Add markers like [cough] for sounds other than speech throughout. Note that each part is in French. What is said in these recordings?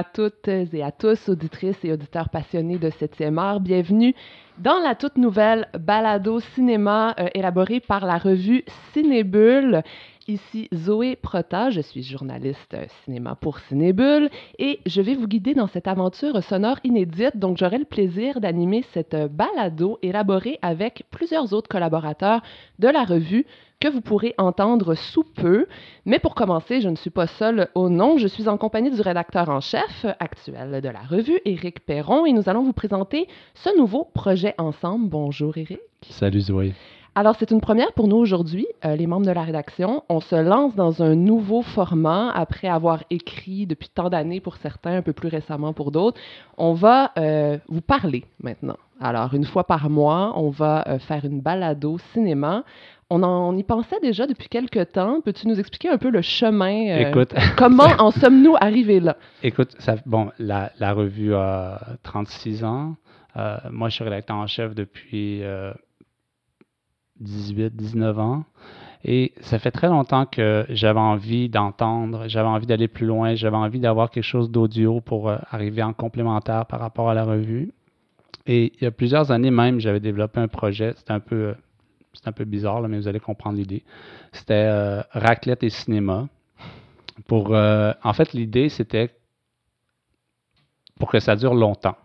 À toutes et à tous, auditrices et auditeurs passionnés de 7e art. Bienvenue dans la toute nouvelle balado cinéma euh, élaborée par la revue Cinébule. Ici Zoé Prota, je suis journaliste cinéma pour Cinébule et je vais vous guider dans cette aventure sonore inédite. Donc j'aurai le plaisir d'animer cette euh, balado élaborée avec plusieurs autres collaborateurs de la revue que vous pourrez entendre sous peu. Mais pour commencer, je ne suis pas seule au nom. Je suis en compagnie du rédacteur en chef actuel de la revue, Éric Perron, et nous allons vous présenter ce nouveau projet ensemble. Bonjour Éric. Salut Zoé. Alors, c'est une première pour nous aujourd'hui, euh, les membres de la rédaction. On se lance dans un nouveau format après avoir écrit depuis tant d'années pour certains, un peu plus récemment pour d'autres. On va euh, vous parler maintenant. Alors, une fois par mois, on va euh, faire une balado cinéma. On, en, y pensait déjà depuis quelques temps. Peux-tu nous expliquer un peu le chemin? Écoute. [laughs] comment en sommes-nous arrivés là? Écoute, ça, bon, la, la, revue a 36 ans. moi, je suis rédacteur en chef depuis 18, 19 ans. Et ça fait très longtemps que j'avais envie d'entendre, j'avais envie d'aller plus loin, j'avais envie d'avoir quelque chose d'audio pour euh, arriver en complémentaire par rapport à la revue. Et il y a plusieurs années même, j'avais développé un projet, c'était un peu, euh, c'est un peu bizarre, là, mais vous allez comprendre l'idée. C'était euh, raclette et cinéma. Pour, en fait, l'idée, c'était pour que ça dure longtemps.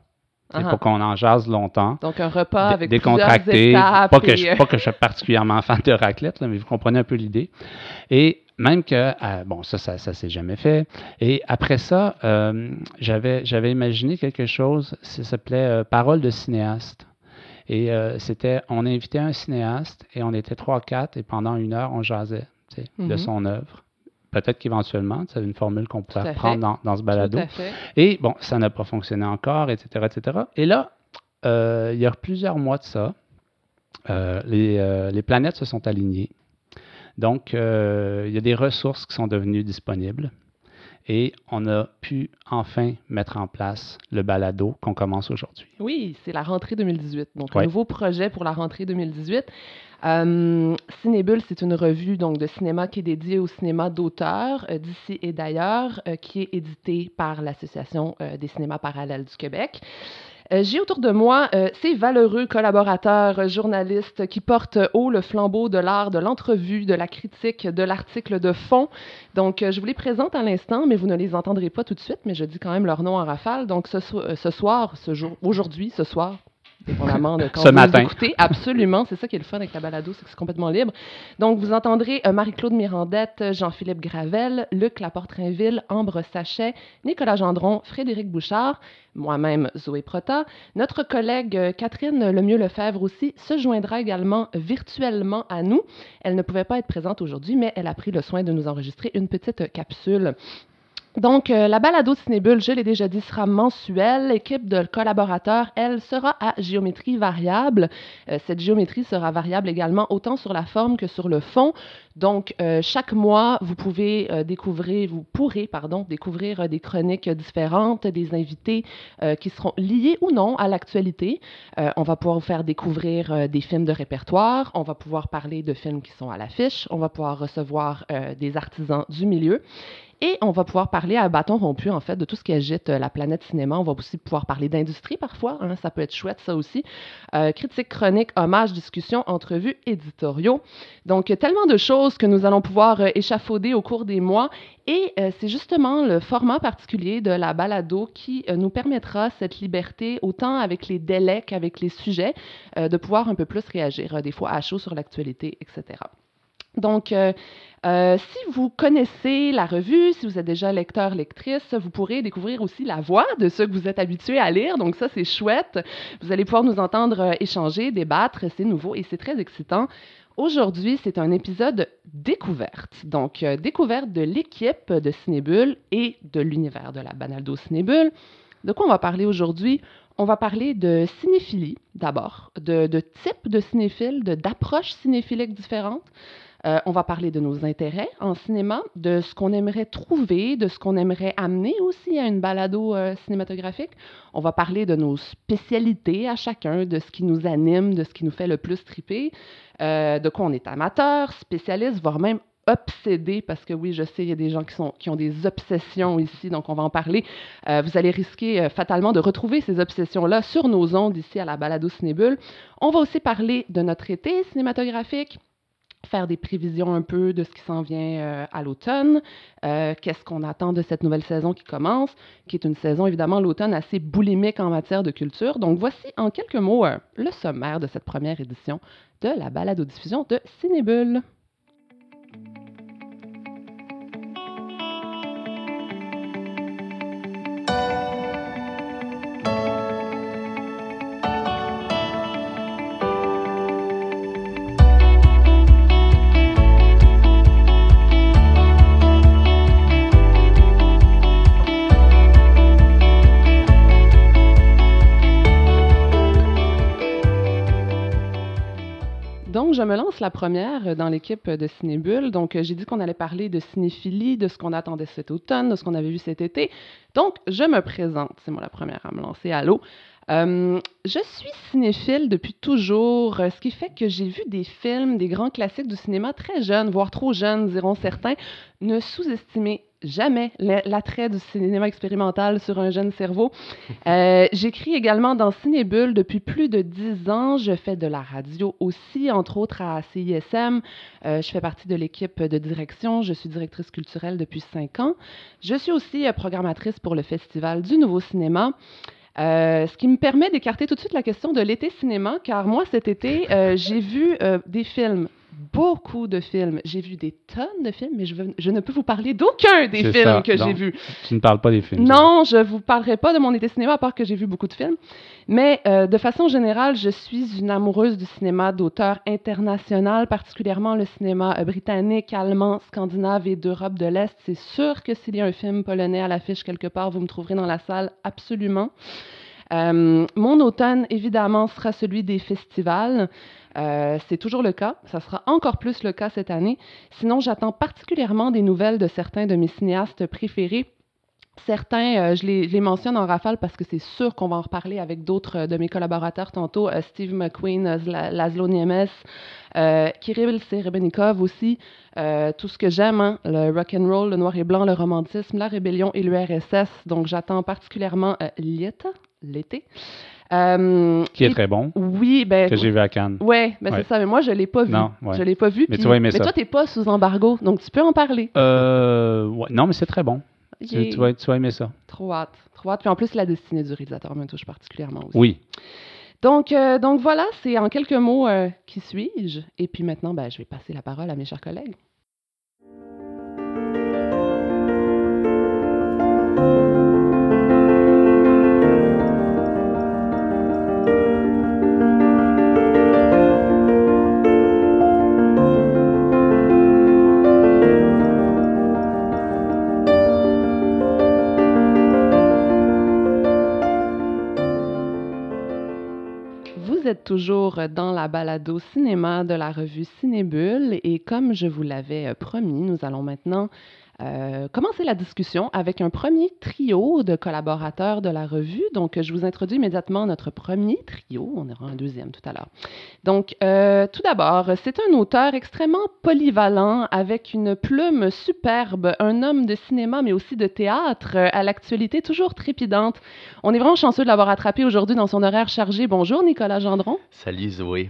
Il faut qu'on en jase longtemps. Donc, un repas avec décontracté. étapes. Pas, que je, euh, pas que je suis particulièrement fan de raclette, mais vous comprenez un peu l'idée. Et même que, euh, bon, ça, ça, ça s'est jamais fait. Et après ça, euh, j'avais, j'avais imaginé quelque chose, ça s'appelait Parole de cinéaste. Et c'était, on invitait un cinéaste et on était trois, quatre, et pendant une heure, on jasait de Mhm. son œuvre. Peut-être qu'éventuellement, c'est une formule qu'on pourrait prendre dans, dans, ce balado. Tout à fait. Et bon, ça n'a pas fonctionné encore, etc., etc. Et là, euh, il y a plusieurs mois de ça, euh, les, euh, les, planètes se sont alignées. Donc, il y a des ressources qui sont devenues disponibles. Et on a pu enfin mettre en place le balado qu'on commence aujourd'hui. Oui, c'est la rentrée 2018. Donc, Ouais. un nouveau projet pour la rentrée 2018. Euh, c'est une revue donc, de cinéma qui est dédiée au cinéma d'auteur euh, d'ici et d'ailleurs, euh, qui est éditée par l'Association euh, des cinémas parallèles du Québec. J'ai autour de moi ces valeureux collaborateurs journalistes qui portent haut le flambeau de l'art, de l'entrevue, de la critique, de l'article de fond. Donc, je vous les présente à l'instant, mais vous ne les entendrez pas tout de suite, mais je dis quand même leur nom en rafale. Donc, ce, ce soir, ce jour, aujourd'hui, ce soir, dépendamment de quand [laughs] Ce vous matin. écoutez, absolument, c'est ça qui est le fun avec la balado, c'est que c'est complètement libre. Donc, vous entendrez euh, Marie-Claude Mirandette, Jean-Philippe Gravel, Luc Laporte-Rainville, Ambre Sachet, Nicolas Gendron, Frédéric Bouchard, moi-même Zoé Prota. Notre collègue euh, Catherine Lemieux-Lefebvre aussi se joindra également virtuellement à nous. Elle ne pouvait pas être présente aujourd'hui, mais elle a pris le soin de nous enregistrer une petite euh, capsule. Donc, euh, la balado Cinébule, je l'ai déjà dit, sera mensuelle. L'équipe de collaborateurs, elle, sera à géométrie variable. Euh, cette géométrie sera variable également autant sur la forme que sur le fond. Donc, euh, chaque mois, vous pouvez découvrir, vous pourrez, pardon, découvrir des chroniques différentes, des invités qui seront liés ou non à l'actualité. On va pouvoir vous faire découvrir des films de répertoire. On va pouvoir parler de films qui sont à l'affiche. On va pouvoir recevoir des artisans du milieu. Et on va pouvoir parler à bâton rompu, en fait, de tout ce qui agite euh, la planète cinéma. On va aussi pouvoir parler d'industrie parfois. hein, ça peut être chouette, ça aussi. Euh, critique, chronique, hommage, discussion, entrevues, éditoriaux. Donc, tellement de choses que nous allons pouvoir euh, échafauder au cours des mois. Et c'est justement le format particulier de la balado qui nous permettra cette liberté, autant avec les délais qu'avec les sujets, de pouvoir un peu plus réagir, des fois à chaud sur l'actualité, etc. Donc, euh, euh, si vous connaissez la revue, si vous êtes déjà lecteur, lectrice, vous pourrez découvrir aussi la voix de ceux que vous êtes habitués à lire. Donc, ça, c'est chouette. Vous allez pouvoir nous entendre euh, échanger, débattre. C'est nouveau et c'est très excitant. Aujourd'hui, c'est un épisode découverte. Donc, découverte de l'équipe de Cinébule et de l'univers de la Banaldo Cinébule. De quoi on va parler aujourd'hui? On va parler de cinéphilie, d'abord, de, de types de cinéphiles, de- d'approches cinéphiliques différentes. Euh, on va parler de nos intérêts en cinéma, de ce qu'on aimerait trouver, de ce qu'on aimerait amener aussi à une balado euh, cinématographique. On va parler de nos spécialités à chacun, de ce qui nous anime, de ce qui nous fait le plus triper, euh, de quoi on est amateur, spécialiste, voire même obsédé, parce que oui, je sais, il y a des gens qui, sont, qui ont des obsessions ici, donc on va en parler. Vous allez risquer fatalement de retrouver ces obsessions-là sur nos ondes ici à la Balado Cinébule. On va aussi parler de notre été cinématographique faire des prévisions un peu de ce qui s'en vient euh, à l'automne, qu'est-ce qu'on attend de cette nouvelle saison qui commence, qui est une saison évidemment l'automne assez boulimique en matière de culture. Donc voici en quelques mots le sommaire de cette première édition de la balado-diffusion de Cinébule. Me lance la première euh, dans l'équipe de Cinébule. Donc, euh, j'ai dit qu'on allait parler de cinéphilie, de ce qu'on attendait cet automne, de ce qu'on avait vu cet été. Donc, je me présente. C'est moi la première à me lancer l'eau. Euh, je suis cinéphile depuis toujours, ce qui fait que j'ai vu des films, des grands classiques du cinéma très jeunes, voire trop jeunes, diront certains. Ne sous-estimez jamais l'attrait du cinéma expérimental sur un jeune cerveau. [laughs] Euh, j'écris également dans Cinébule depuis plus de dix ans. Je fais de la radio aussi, entre autres à CISM. Euh, je fais partie de l'équipe de direction. Je suis directrice culturelle depuis cinq ans. Je suis aussi programmatrice pour le Festival du Nouveau Cinéma. Euh, ce qui me permet d'écarter tout de suite la question de l'été cinéma, car moi, cet été, j'ai vu des films beaucoup de films. J'ai vu des tonnes de films, mais je, je ne peux vous parler d'aucun des films que j'ai vus. Tu ne parles pas des films. Non, je ne vous parlerai pas de mon été cinéma, à part que j'ai vu beaucoup de films. Mais euh, de façon générale, je suis une amoureuse du cinéma d'auteur international, particulièrement le cinéma euh, britannique, allemand, scandinave et d'Europe de l'Est. C'est sûr que s'il y a un film polonais à l'affiche quelque part, vous me trouverez dans la salle, absolument. Euh, mon automne, évidemment, sera celui des festivals. Euh, c'est toujours le cas. Ça sera encore plus le cas cette année. Sinon, j'attends particulièrement des nouvelles de certains de mes cinéastes préférés. Certains, euh, je, les, mentionne en rafale parce que c'est sûr qu'on va en reparler avec d'autres de mes collaborateurs tantôt. Steve McQueen, Laszlo Niemes, Kirill Serebrennikov aussi. tout ce que j'aime, hein, le rock and roll, le noir et blanc, le romantisme, la rébellion et l'URSS. Donc, j'attends particulièrement Lieta, l'été. Euh, qui est très bon. Oui, ben. Que j'ai vu à Cannes. Ouais, ben c'est ça. Mais moi, je l'ai pas vu. Non, Je l'ai pas vu. Mais tu vas aimer mais toi, t'es pas sous embargo, donc tu peux en parler. Euh, non, mais c'est très bon. Tu, vas, tu, vas, aimer ça. Trop hâte. Trop hâte. Puis en plus, la destinée du réalisateur me touche particulièrement aussi. Oui. Donc, euh, donc voilà, c'est en quelques mots qui suis-je. Et puis maintenant, ben, je vais passer la parole à mes chers collègues. Vous êtes toujours dans la balado cinéma de la revue Cinébule et comme je vous l'avais promis, nous allons maintenant euh, commencer la discussion avec un premier trio de collaborateurs de la revue. Donc, je vous introduis immédiatement notre premier trio. On aura un deuxième tout à l'heure. Donc, euh, tout d'abord, c'est un auteur extrêmement polyvalent avec une plume superbe, un homme de cinéma mais aussi de théâtre à l'actualité toujours trépidante. On est vraiment chanceux de l'avoir attrapé aujourd'hui dans son horaire chargé. Bonjour Nicolas Gendron. Salut [laughs] Zoé.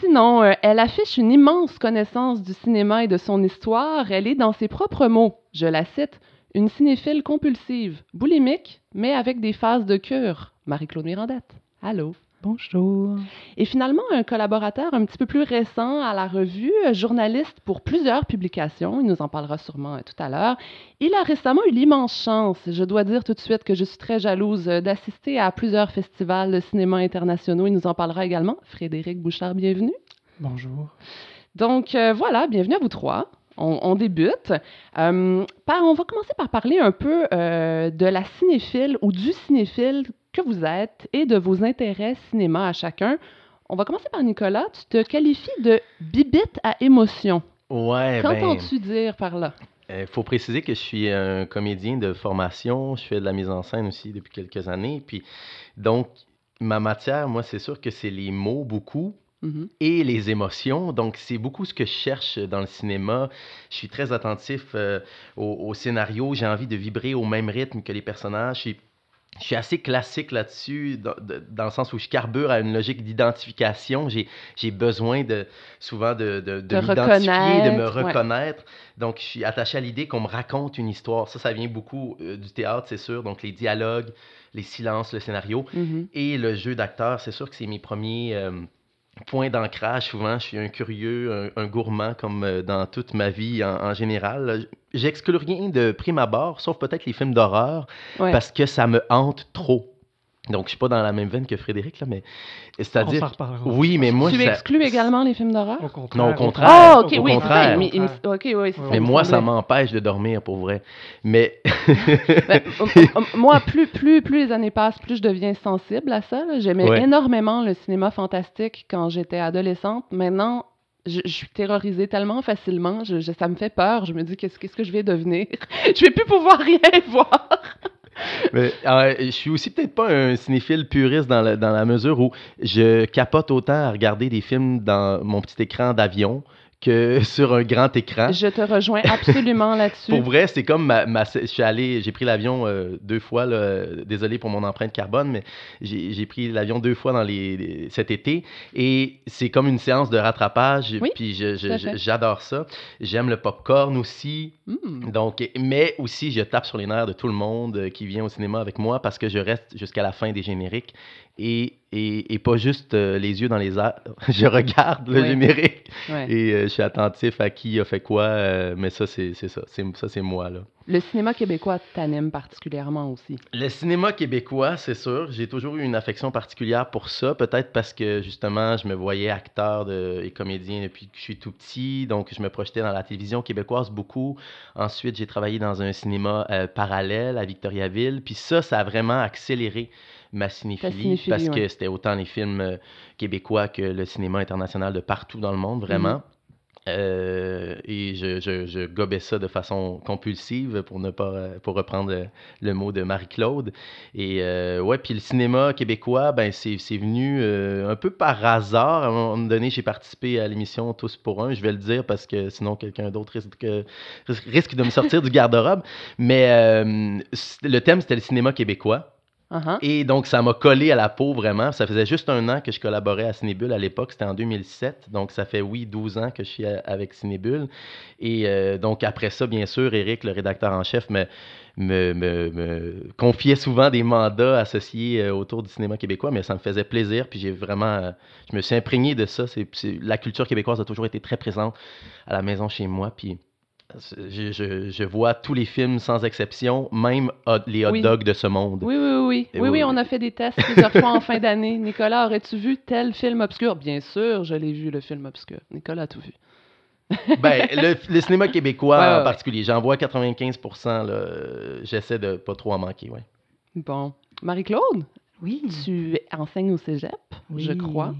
Sinon, euh, elle affiche une immense connaissance du cinéma et de son histoire. Elle est, dans ses propres mots, je la cite, une cinéphile compulsive, boulimique, mais avec des phases de cure. Marie-Claude Mirandette. Allô? Bonjour. Et finalement, un collaborateur un petit peu plus récent à la revue, journaliste pour plusieurs publications, il nous en parlera sûrement euh, tout à l'heure. Il a récemment eu l'immense chance, je dois dire tout de suite que je suis très jalouse, euh, d'assister à plusieurs festivals de cinéma internationaux. Il nous en parlera également. Frédéric Bouchard, bienvenue. Bonjour. Donc euh, voilà, bienvenue à vous trois. On, débute. on va commencer par parler un peu de la cinéphile ou du cinéphile que vous êtes et de vos intérêts cinéma à chacun. On va commencer par Nicolas. Tu te qualifies de bibite à émotion. Ouais. Qu'entends-tu dire par là? Il euh, faut préciser que je suis un comédien de formation. Je fais de la mise en scène aussi depuis quelques années. Puis, donc, ma matière, moi, c'est sûr que c'est les mots beaucoup. Mhm. et les émotions. Donc, c'est beaucoup ce que je cherche dans le cinéma. Je suis très attentif euh, au, au scénario. J'ai envie de vibrer au même rythme que les personnages. Je suis assez classique là-dessus, dans, dans le sens où je carbure à une logique d'identification. J'ai j'ai besoin de, souvent de, de, m'identifier, de me reconnaître, ouais. Donc, je suis attaché à l'idée qu'on me raconte une histoire. Ça, ça vient beaucoup euh, du théâtre, c'est sûr. Donc, les dialogues, les silences, le scénario. Mhm. Et le jeu d'acteur, c'est sûr que c'est mes premiers euh, points d'ancrage. Souvent, je suis un curieux, un, un gourmand, comme euh, dans toute ma vie en, en général. J'exclus rien de prime abord, sauf peut-être les films d'horreur, Ouais. parce que ça me hante trop. Donc, je suis pas dans la même veine que Frédéric, là, mais c'est-à-dire... Oui, mais moi, tu exclus également les films d'horreur? Au contraire. Non, au contraire. Ah, Au ok, oui, c'est ok, oui, Mais moi, ça m'empêche de dormir, pour vrai. Mais... Ben, [laughs] moi, plus, plus, plus les années passent, plus je deviens sensible à ça. J'aimais Ouais. énormément le cinéma fantastique quand j'étais adolescente. Maintenant, je, je suis terrorisée tellement facilement. Je, je- ça me fait peur. Je me dis, qu'est-ce qu'est-ce que je vais devenir? [laughs] je vais plus pouvoir [laughs] rien voir. [laughs] Euh, je suis aussi peut-être pas un cinéphile puriste dans la mesure où je capote autant à regarder des films dans mon petit écran d'avion que [laughs] sur un grand écran. Je te rejoins absolument [laughs] là-dessus. Pour vrai, c'est comme ma, ma- je suis allé, j'ai pris l'avion euh, deux fois. là, désolé pour mon empreinte carbone, mais j'ai pris l'avion deux fois dans les, les- cet été et c'est comme une séance de rattrapage. Oui, puis j'adore ça. J'aime le popcorn aussi. Hmm. Donc, mais aussi, je tape sur les nerfs de tout le monde euh, qui vient au cinéma avec moi parce que je reste jusqu'à la fin des génériques et, et, et pas juste euh, les yeux dans les airs. [laughs] je regarde le Ouais. et euh, je suis attentif à qui a fait quoi. euh, mais ça, c'est ça. Ça, c'est moi, là. Le cinéma québécois t'anime particulièrement aussi. Le cinéma québécois, c'est sûr. J'ai toujours eu une affection particulière pour ça. Peut-être parce que, justement, je me voyais acteur de- et comédien depuis que je suis tout petit. Donc, je me projetais dans la télévision québécoise beaucoup. Ensuite, j'ai travaillé dans un cinéma parallèle à Victoriaville. Puis ça, ça a vraiment accéléré ma cinéphilie. cinéphilie, parce ouais. que c'était autant les films euh, québécois que le cinéma international de partout dans le monde, vraiment. Euh, et je, je, je gobais ça de façon compulsive pour ne pas euh, pour reprendre le mot de Marie-Claude. Et euh, ouais, puis le cinéma québécois, ben c'est venu euh, un peu par hasard. À un moment donné, j'ai participé à l'émission Tous pour un. Je vais le dire parce que sinon quelqu'un d'autre risque, risque de me sortir du garde-robe. Mais le thème c'était le cinéma québécois. Uh-huh. Et donc, ça m'a collé à la peau vraiment. Ça faisait juste un an que je collaborais à Cinébule à l'époque. C'était en 2007. Donc, ça fait, oui, 12 ans que je suis avec Cinébule. Et euh, donc, après ça, bien sûr, Eric, le rédacteur en chef, me, me, me- confiait souvent des mandats associés euh, autour du cinéma québécois, mais ça me faisait plaisir. Puis j'ai vraiment, euh, je me suis imprégné de ça. C'est- la culture québécoise a toujours été très présente à la maison chez moi. Puis je, je- je vois tous les films sans exception, même hot- les hot Oui. dogs de ce monde. Oui, oui, oui. Oui, oui, oui. on a fait des tests plusieurs fois en fin d'année. [laughs] Nicolas, aurais-tu vu tel film obscur? Bien sûr, je l'ai vu, le film obscur. Nicolas a tout vu. [laughs] Ben, le, le cinéma québécois Ouais, ouais, en particulier, j'en vois 95%. là, euh, J'essaie de pas trop en manquer, ouais. Bon. Marie-Claude, Oui. tu enseignes au cégep, je Oui. crois.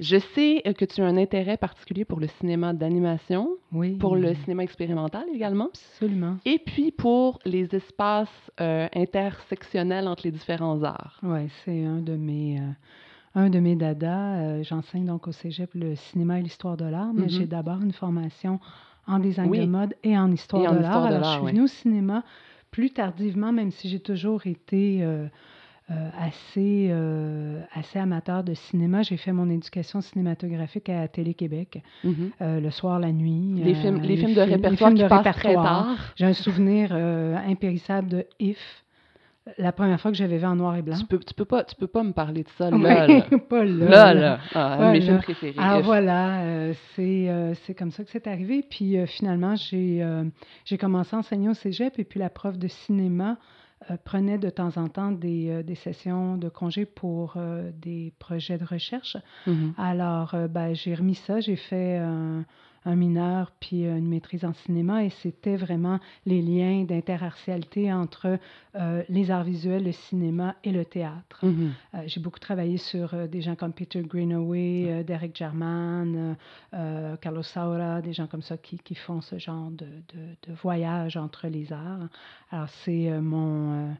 Je sais que tu as un intérêt particulier pour le cinéma d'animation, Oui. pour le cinéma expérimental également, Absolument. et puis pour les espaces euh, intersectionnels entre les différents arts. Oui, c'est un de mes. euh, un de mes dadas, Euh, j'enseigne donc au cégep le cinéma et l'histoire de l'art, mais Mhm. j'ai d'abord une formation en design Oui. de mode et en histoire Et en de l'art. Alors, je suis oui. venue au cinéma plus tardivement, même si j'ai toujours été assez, euh, assez amateur de cinéma. J'ai fait mon éducation cinématographique à Télé-Québec, Mhm. euh, le soir, la nuit. Les euh, films, les films de répertoire films qui de passent très tard. J'ai un souvenir euh, impérissable de If, la première fois que j'avais vu en noir et blanc. Tu peux, tu peux pas, tu peux pas me parler de ça là. là. [laughs] pas là. Là, là. Ah, mes Voilà. films préférés. If. voilà, euh, c'est euh, c'est comme ça que c'est arrivé. Puis euh, finalement, j'ai euh, j'ai commencé à enseigner au cégep et puis la prof de cinéma euh, prenait de temps en temps des, euh, des sessions de congé pour euh, des projets de recherche. Mhm. Alors, euh, ben, j'ai remis ça, j'ai fait un, un mineur puis euh, une maîtrise en cinéma et c'était vraiment les liens d'interartialité entre euh, les arts visuels, le cinéma et le théâtre. Mhm. Euh, j'ai beaucoup travaillé sur euh, des gens comme Peter Greenaway, Derek Jarman, Carlos Saura, des gens comme ça qui, qui font ce genre de, de- de voyage entre les arts. Alors, c'est mon,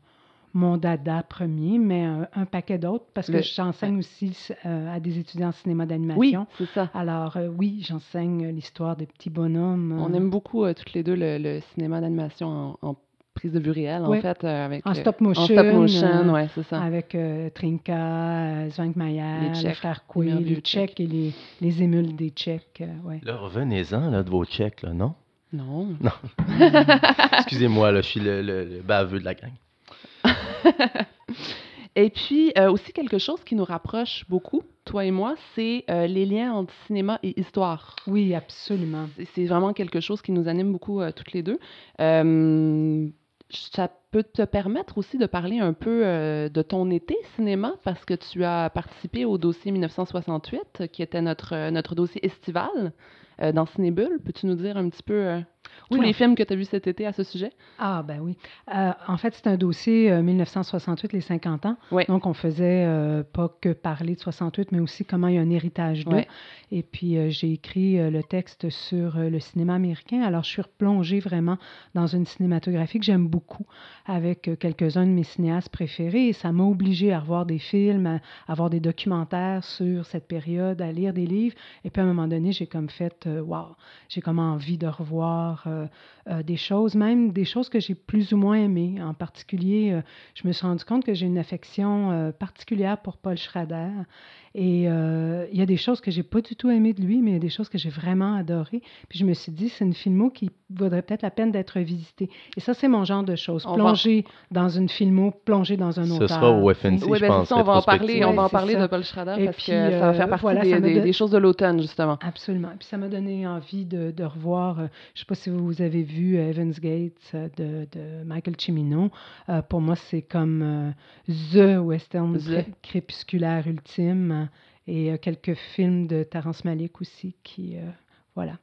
mon dada premier, mais un, un paquet d'autres, parce que j'enseigne aussi euh, à des étudiants en cinéma Oui, d'animation. c'est ça. Alors, euh, oui, j'enseigne l'histoire des petits bonhommes. On euh, aime beaucoup euh, toutes les deux le, le cinéma d'animation en, en prise de vue réelle, en Oui. fait, euh, avec En stop en motion, stop motion, euh, ouais, c'est ça. Avec euh, Trinka, euh, Zwank Les Tchèques, frères les Coué, les Tchèques et les, les émules des Tchèques. euh, ouais. Là, revenez-en là, de vos checks, là, non? Non. [laughs] Excusez-moi, là, je suis le, le- le baveux de la gang. [laughs] Et puis, euh, aussi quelque chose qui nous rapproche beaucoup, toi et moi, c'est euh, les liens entre cinéma et histoire. Oui, absolument. C'est- vraiment quelque chose qui nous anime beaucoup euh, toutes les deux. Ça peut te permettre aussi de parler un peu de ton été cinéma parce que tu as participé au dossier 1968 euh, qui était notre, notre dossier estival dans Cinébule. Peux-tu nous dire un petit peu euh, tous les films que tu as vus cet été à ce sujet? Ah, ben oui. Euh, en fait, c'est un dossier euh, 1968, les 50 ans. Oui. Donc, on faisait euh, pas que parler de 68, mais aussi comment il y a un héritage d'eux. Et puis, euh, j'ai écrit euh, le texte sur euh, le cinéma américain. Alors, je suis replongée vraiment dans une cinématographie que j'aime beaucoup, avec euh, quelques-uns de mes cinéastes préférés. Et ça m'a obligée à revoir des films, à, à voir des documentaires sur cette période, à lire des livres. Et puis, à un moment donné, j'ai comme fait, euh, wow, j'ai comme envie de revoir euh, euh, des choses, même des choses que j'ai plus ou moins aimées. En particulier, euh, je me suis rendu compte que j'ai une affection particulière pour Paul Schrader. Et euh, il y a des choses que j'ai pas du tout aimées de lui, mais il y a des choses que j'ai vraiment adorées. Puis je me suis dit, c'est une filmo qui vaudrait peut-être la peine d'être visitée. Et ça, c'est mon genre de choses. Va- Plonger dans une filmo, plonger dans un Ce auteur. sera au. FNC, Oui, je ben, pense. c'est ça, on va en parler, on va en parler ça. de Paul Schrader Et parce puis, que ça va euh, faire partie voilà, des, choses de l'automne, justement. Absolument. Puis ça m'a donné envie de, de revoir, euh, je ne sais pas si vous avez vu euh, Evans Gates euh, de, de Michael Cimino. Euh, pour moi, c'est comme euh, The Western The. cré- crépusculaire ultime. Et euh, quelques films de Terrence Malick aussi qui, euh, voilà.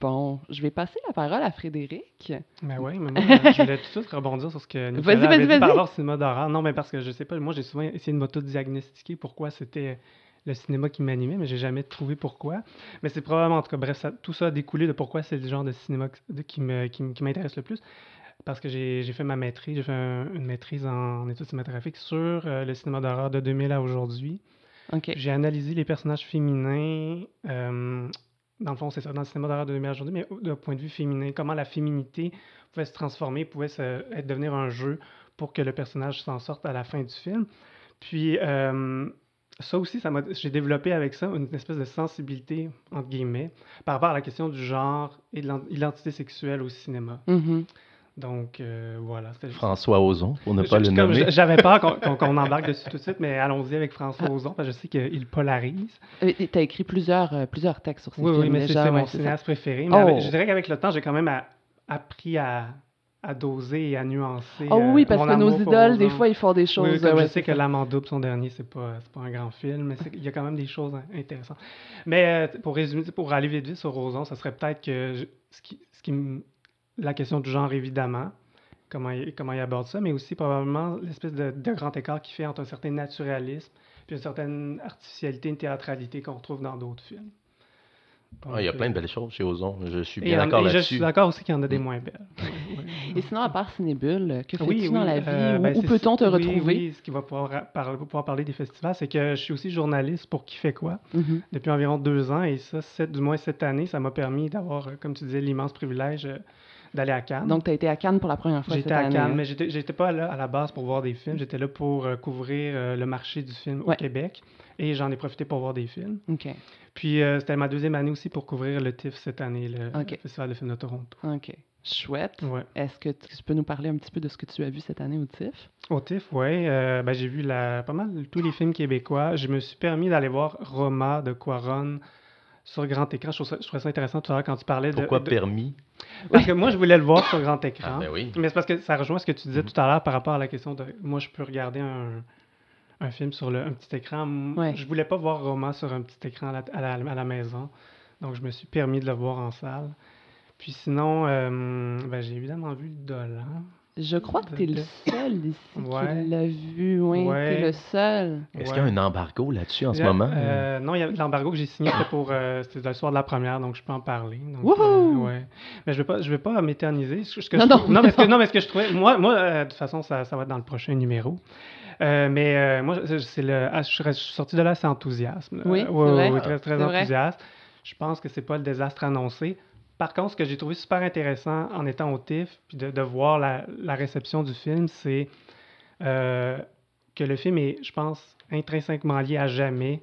Bon, je vais passer la parole à Frédéric. Ben oui, mais moi, [laughs] je voulais tout de suite rebondir sur ce que Nicolas Vas-y, avait vas-y, dit vas-y. par rapport au cinéma d'horreur. Non, mais parce que je sais pas, moi, j'ai souvent essayé de m'auto-diagnostiquer pourquoi c'était le cinéma qui m'animait, mais j'ai jamais trouvé pourquoi. Mais c'est probablement, en tout cas, bref, ça- tout ça a découlé de pourquoi c'est le genre de cinéma qui me- qui m'intéresse le plus. Parce que j'ai j'ai fait ma maîtrise, j'ai fait un- une maîtrise en, études cinématographiques sur euh, le cinéma d'horreur de 2000 à aujourd'hui. J'ai analysé les personnages féminins. euh, dans le fond, c'est ça, dans le cinéma d'horreur de lumière aujourd'hui, mais d'un point de vue féminin, comment la féminité pouvait se transformer, pouvait se- être, devenir un jeu pour que le personnage s'en sorte à la fin du film. Puis, euh, ça aussi, ça j'ai développé avec ça une espèce de sensibilité, entre guillemets, par rapport à la question du genre et de l'identité sexuelle au cinéma. Mhm. Donc, euh, voilà. c'était- François Ozon, pour ne je- pas le je- comme nommer. je- J'avais peur qu'on qu'on [laughs] embarque dessus tout de suite, mais allons-y avec François Ozon, parce que je sais qu'il polarise. Tu as écrit plusieurs, euh, plusieurs textes sur ces Oui, films oui, mais c'est mon cinéaste préféré. Mais Oh. avec- je dirais qu'avec le temps, j'ai quand même a- appris à, à doser et à nuancer. Oh oui, euh, parce mon que nos idoles, des Ozon. fois, ils font des choses. Oui, comme ouais, je sais que. L'Amant double, son dernier, c'est pas, pas un grand film, mais il y a quand même des choses hein, intéressantes. Mais euh, pour résumer, pour aller vite vite sur Roson, ça serait peut-être que je- ce qui, ce qui me- la question du genre, évidemment, comment il, comment il aborde ça, mais aussi probablement l'espèce de, de grand écart qu'il fait entre un certain naturalisme puis une certaine artificialité, une théâtralité qu'on retrouve dans d'autres films. Ah, il y a plein de euh, belles choses chez Ozon. Je suis bien en- d'accord et Je là-dessus. suis d'accord aussi qu'il y en a des Mm. moins belles. [laughs] Et sinon, à part Cinébule, que fais-tu Oui, dans oui, la vie? euh, Où- ben, peut-on te oui, retrouver? Oui, ce qui va pouvoir, par- pouvoir parler des festivals, c'est que je suis aussi journaliste pour Qui fait quoi Mhm. depuis environ deux ans. Et ça, du moins cette année, ça m'a permis d'avoir, euh, comme tu disais, l'immense privilège euh, d'aller à Cannes. Donc, tu as été à Cannes pour la première fois J'étais à année. Cannes, mais j'étais pas là à la base pour voir des films. J'étais là pour euh, couvrir euh, le marché du film Ouais. au Québec. Et j'en ai profité pour voir des films. OK, Puis euh, c'était ma deuxième année aussi pour couvrir le TIFF cette année, le Ok. Festival de films de Toronto. OK. Chouette. Ouais. Est-ce que tu peux nous parler un petit peu de ce que tu as vu cette année au TIFF? Au TIFF, oui. ben, j'ai vu la, pas mal tous les films québécois. Je me suis permis d'aller voir Roma de Quaron sur grand écran. Je trouve ça, je trouvais ça intéressant tout à l'heure quand tu parlais de- Pourquoi de... permis? Parce que moi, je voulais le voir sur grand écran. Ah, ben oui. Mais c'est parce que ça rejoint ce que tu disais Mhm. tout à l'heure par rapport à la question de moi, je peux regarder un, un film sur le, un petit écran. Ouais. Je voulais pas voir Roma sur un petit écran à la, à la- à la maison. Donc, je me suis permis de le voir en salle. Puis sinon, euh, ben, j'ai évidemment vu Dolan. Je crois que tu es le seul ici Ouais. qui l'a vu. Oui, tu Ouais. es le seul. Est-ce Ouais. qu'il y a un embargo là-dessus en ce moment? euh, non, il y a l'embargo que j'ai signé, c'était pour euh, c'était le soir de la première, donc je peux en parler. Donc, Wouhou! ouais. Mais je vais pas, je vais pas m'éterniser. Non, non, non, mais ce que, [laughs] non. non, mais ce que je trouvais, moi, moi, euh, de toute façon, ça, ça va être dans le prochain numéro. Euh, mais euh, moi, c'est- le, ah, je suis sorti de là, c'est enthousiasme. Oui, Euh, c'est ouais, vrai. ouais, très, très vrai. enthousiaste. Je pense que c'est pas le désastre annoncé. Par contre, ce que j'ai trouvé super intéressant en étant au TIFF, puis de, voir la, la réception du film, c'est euh, que le film est, je pense, intrinsèquement lié à jamais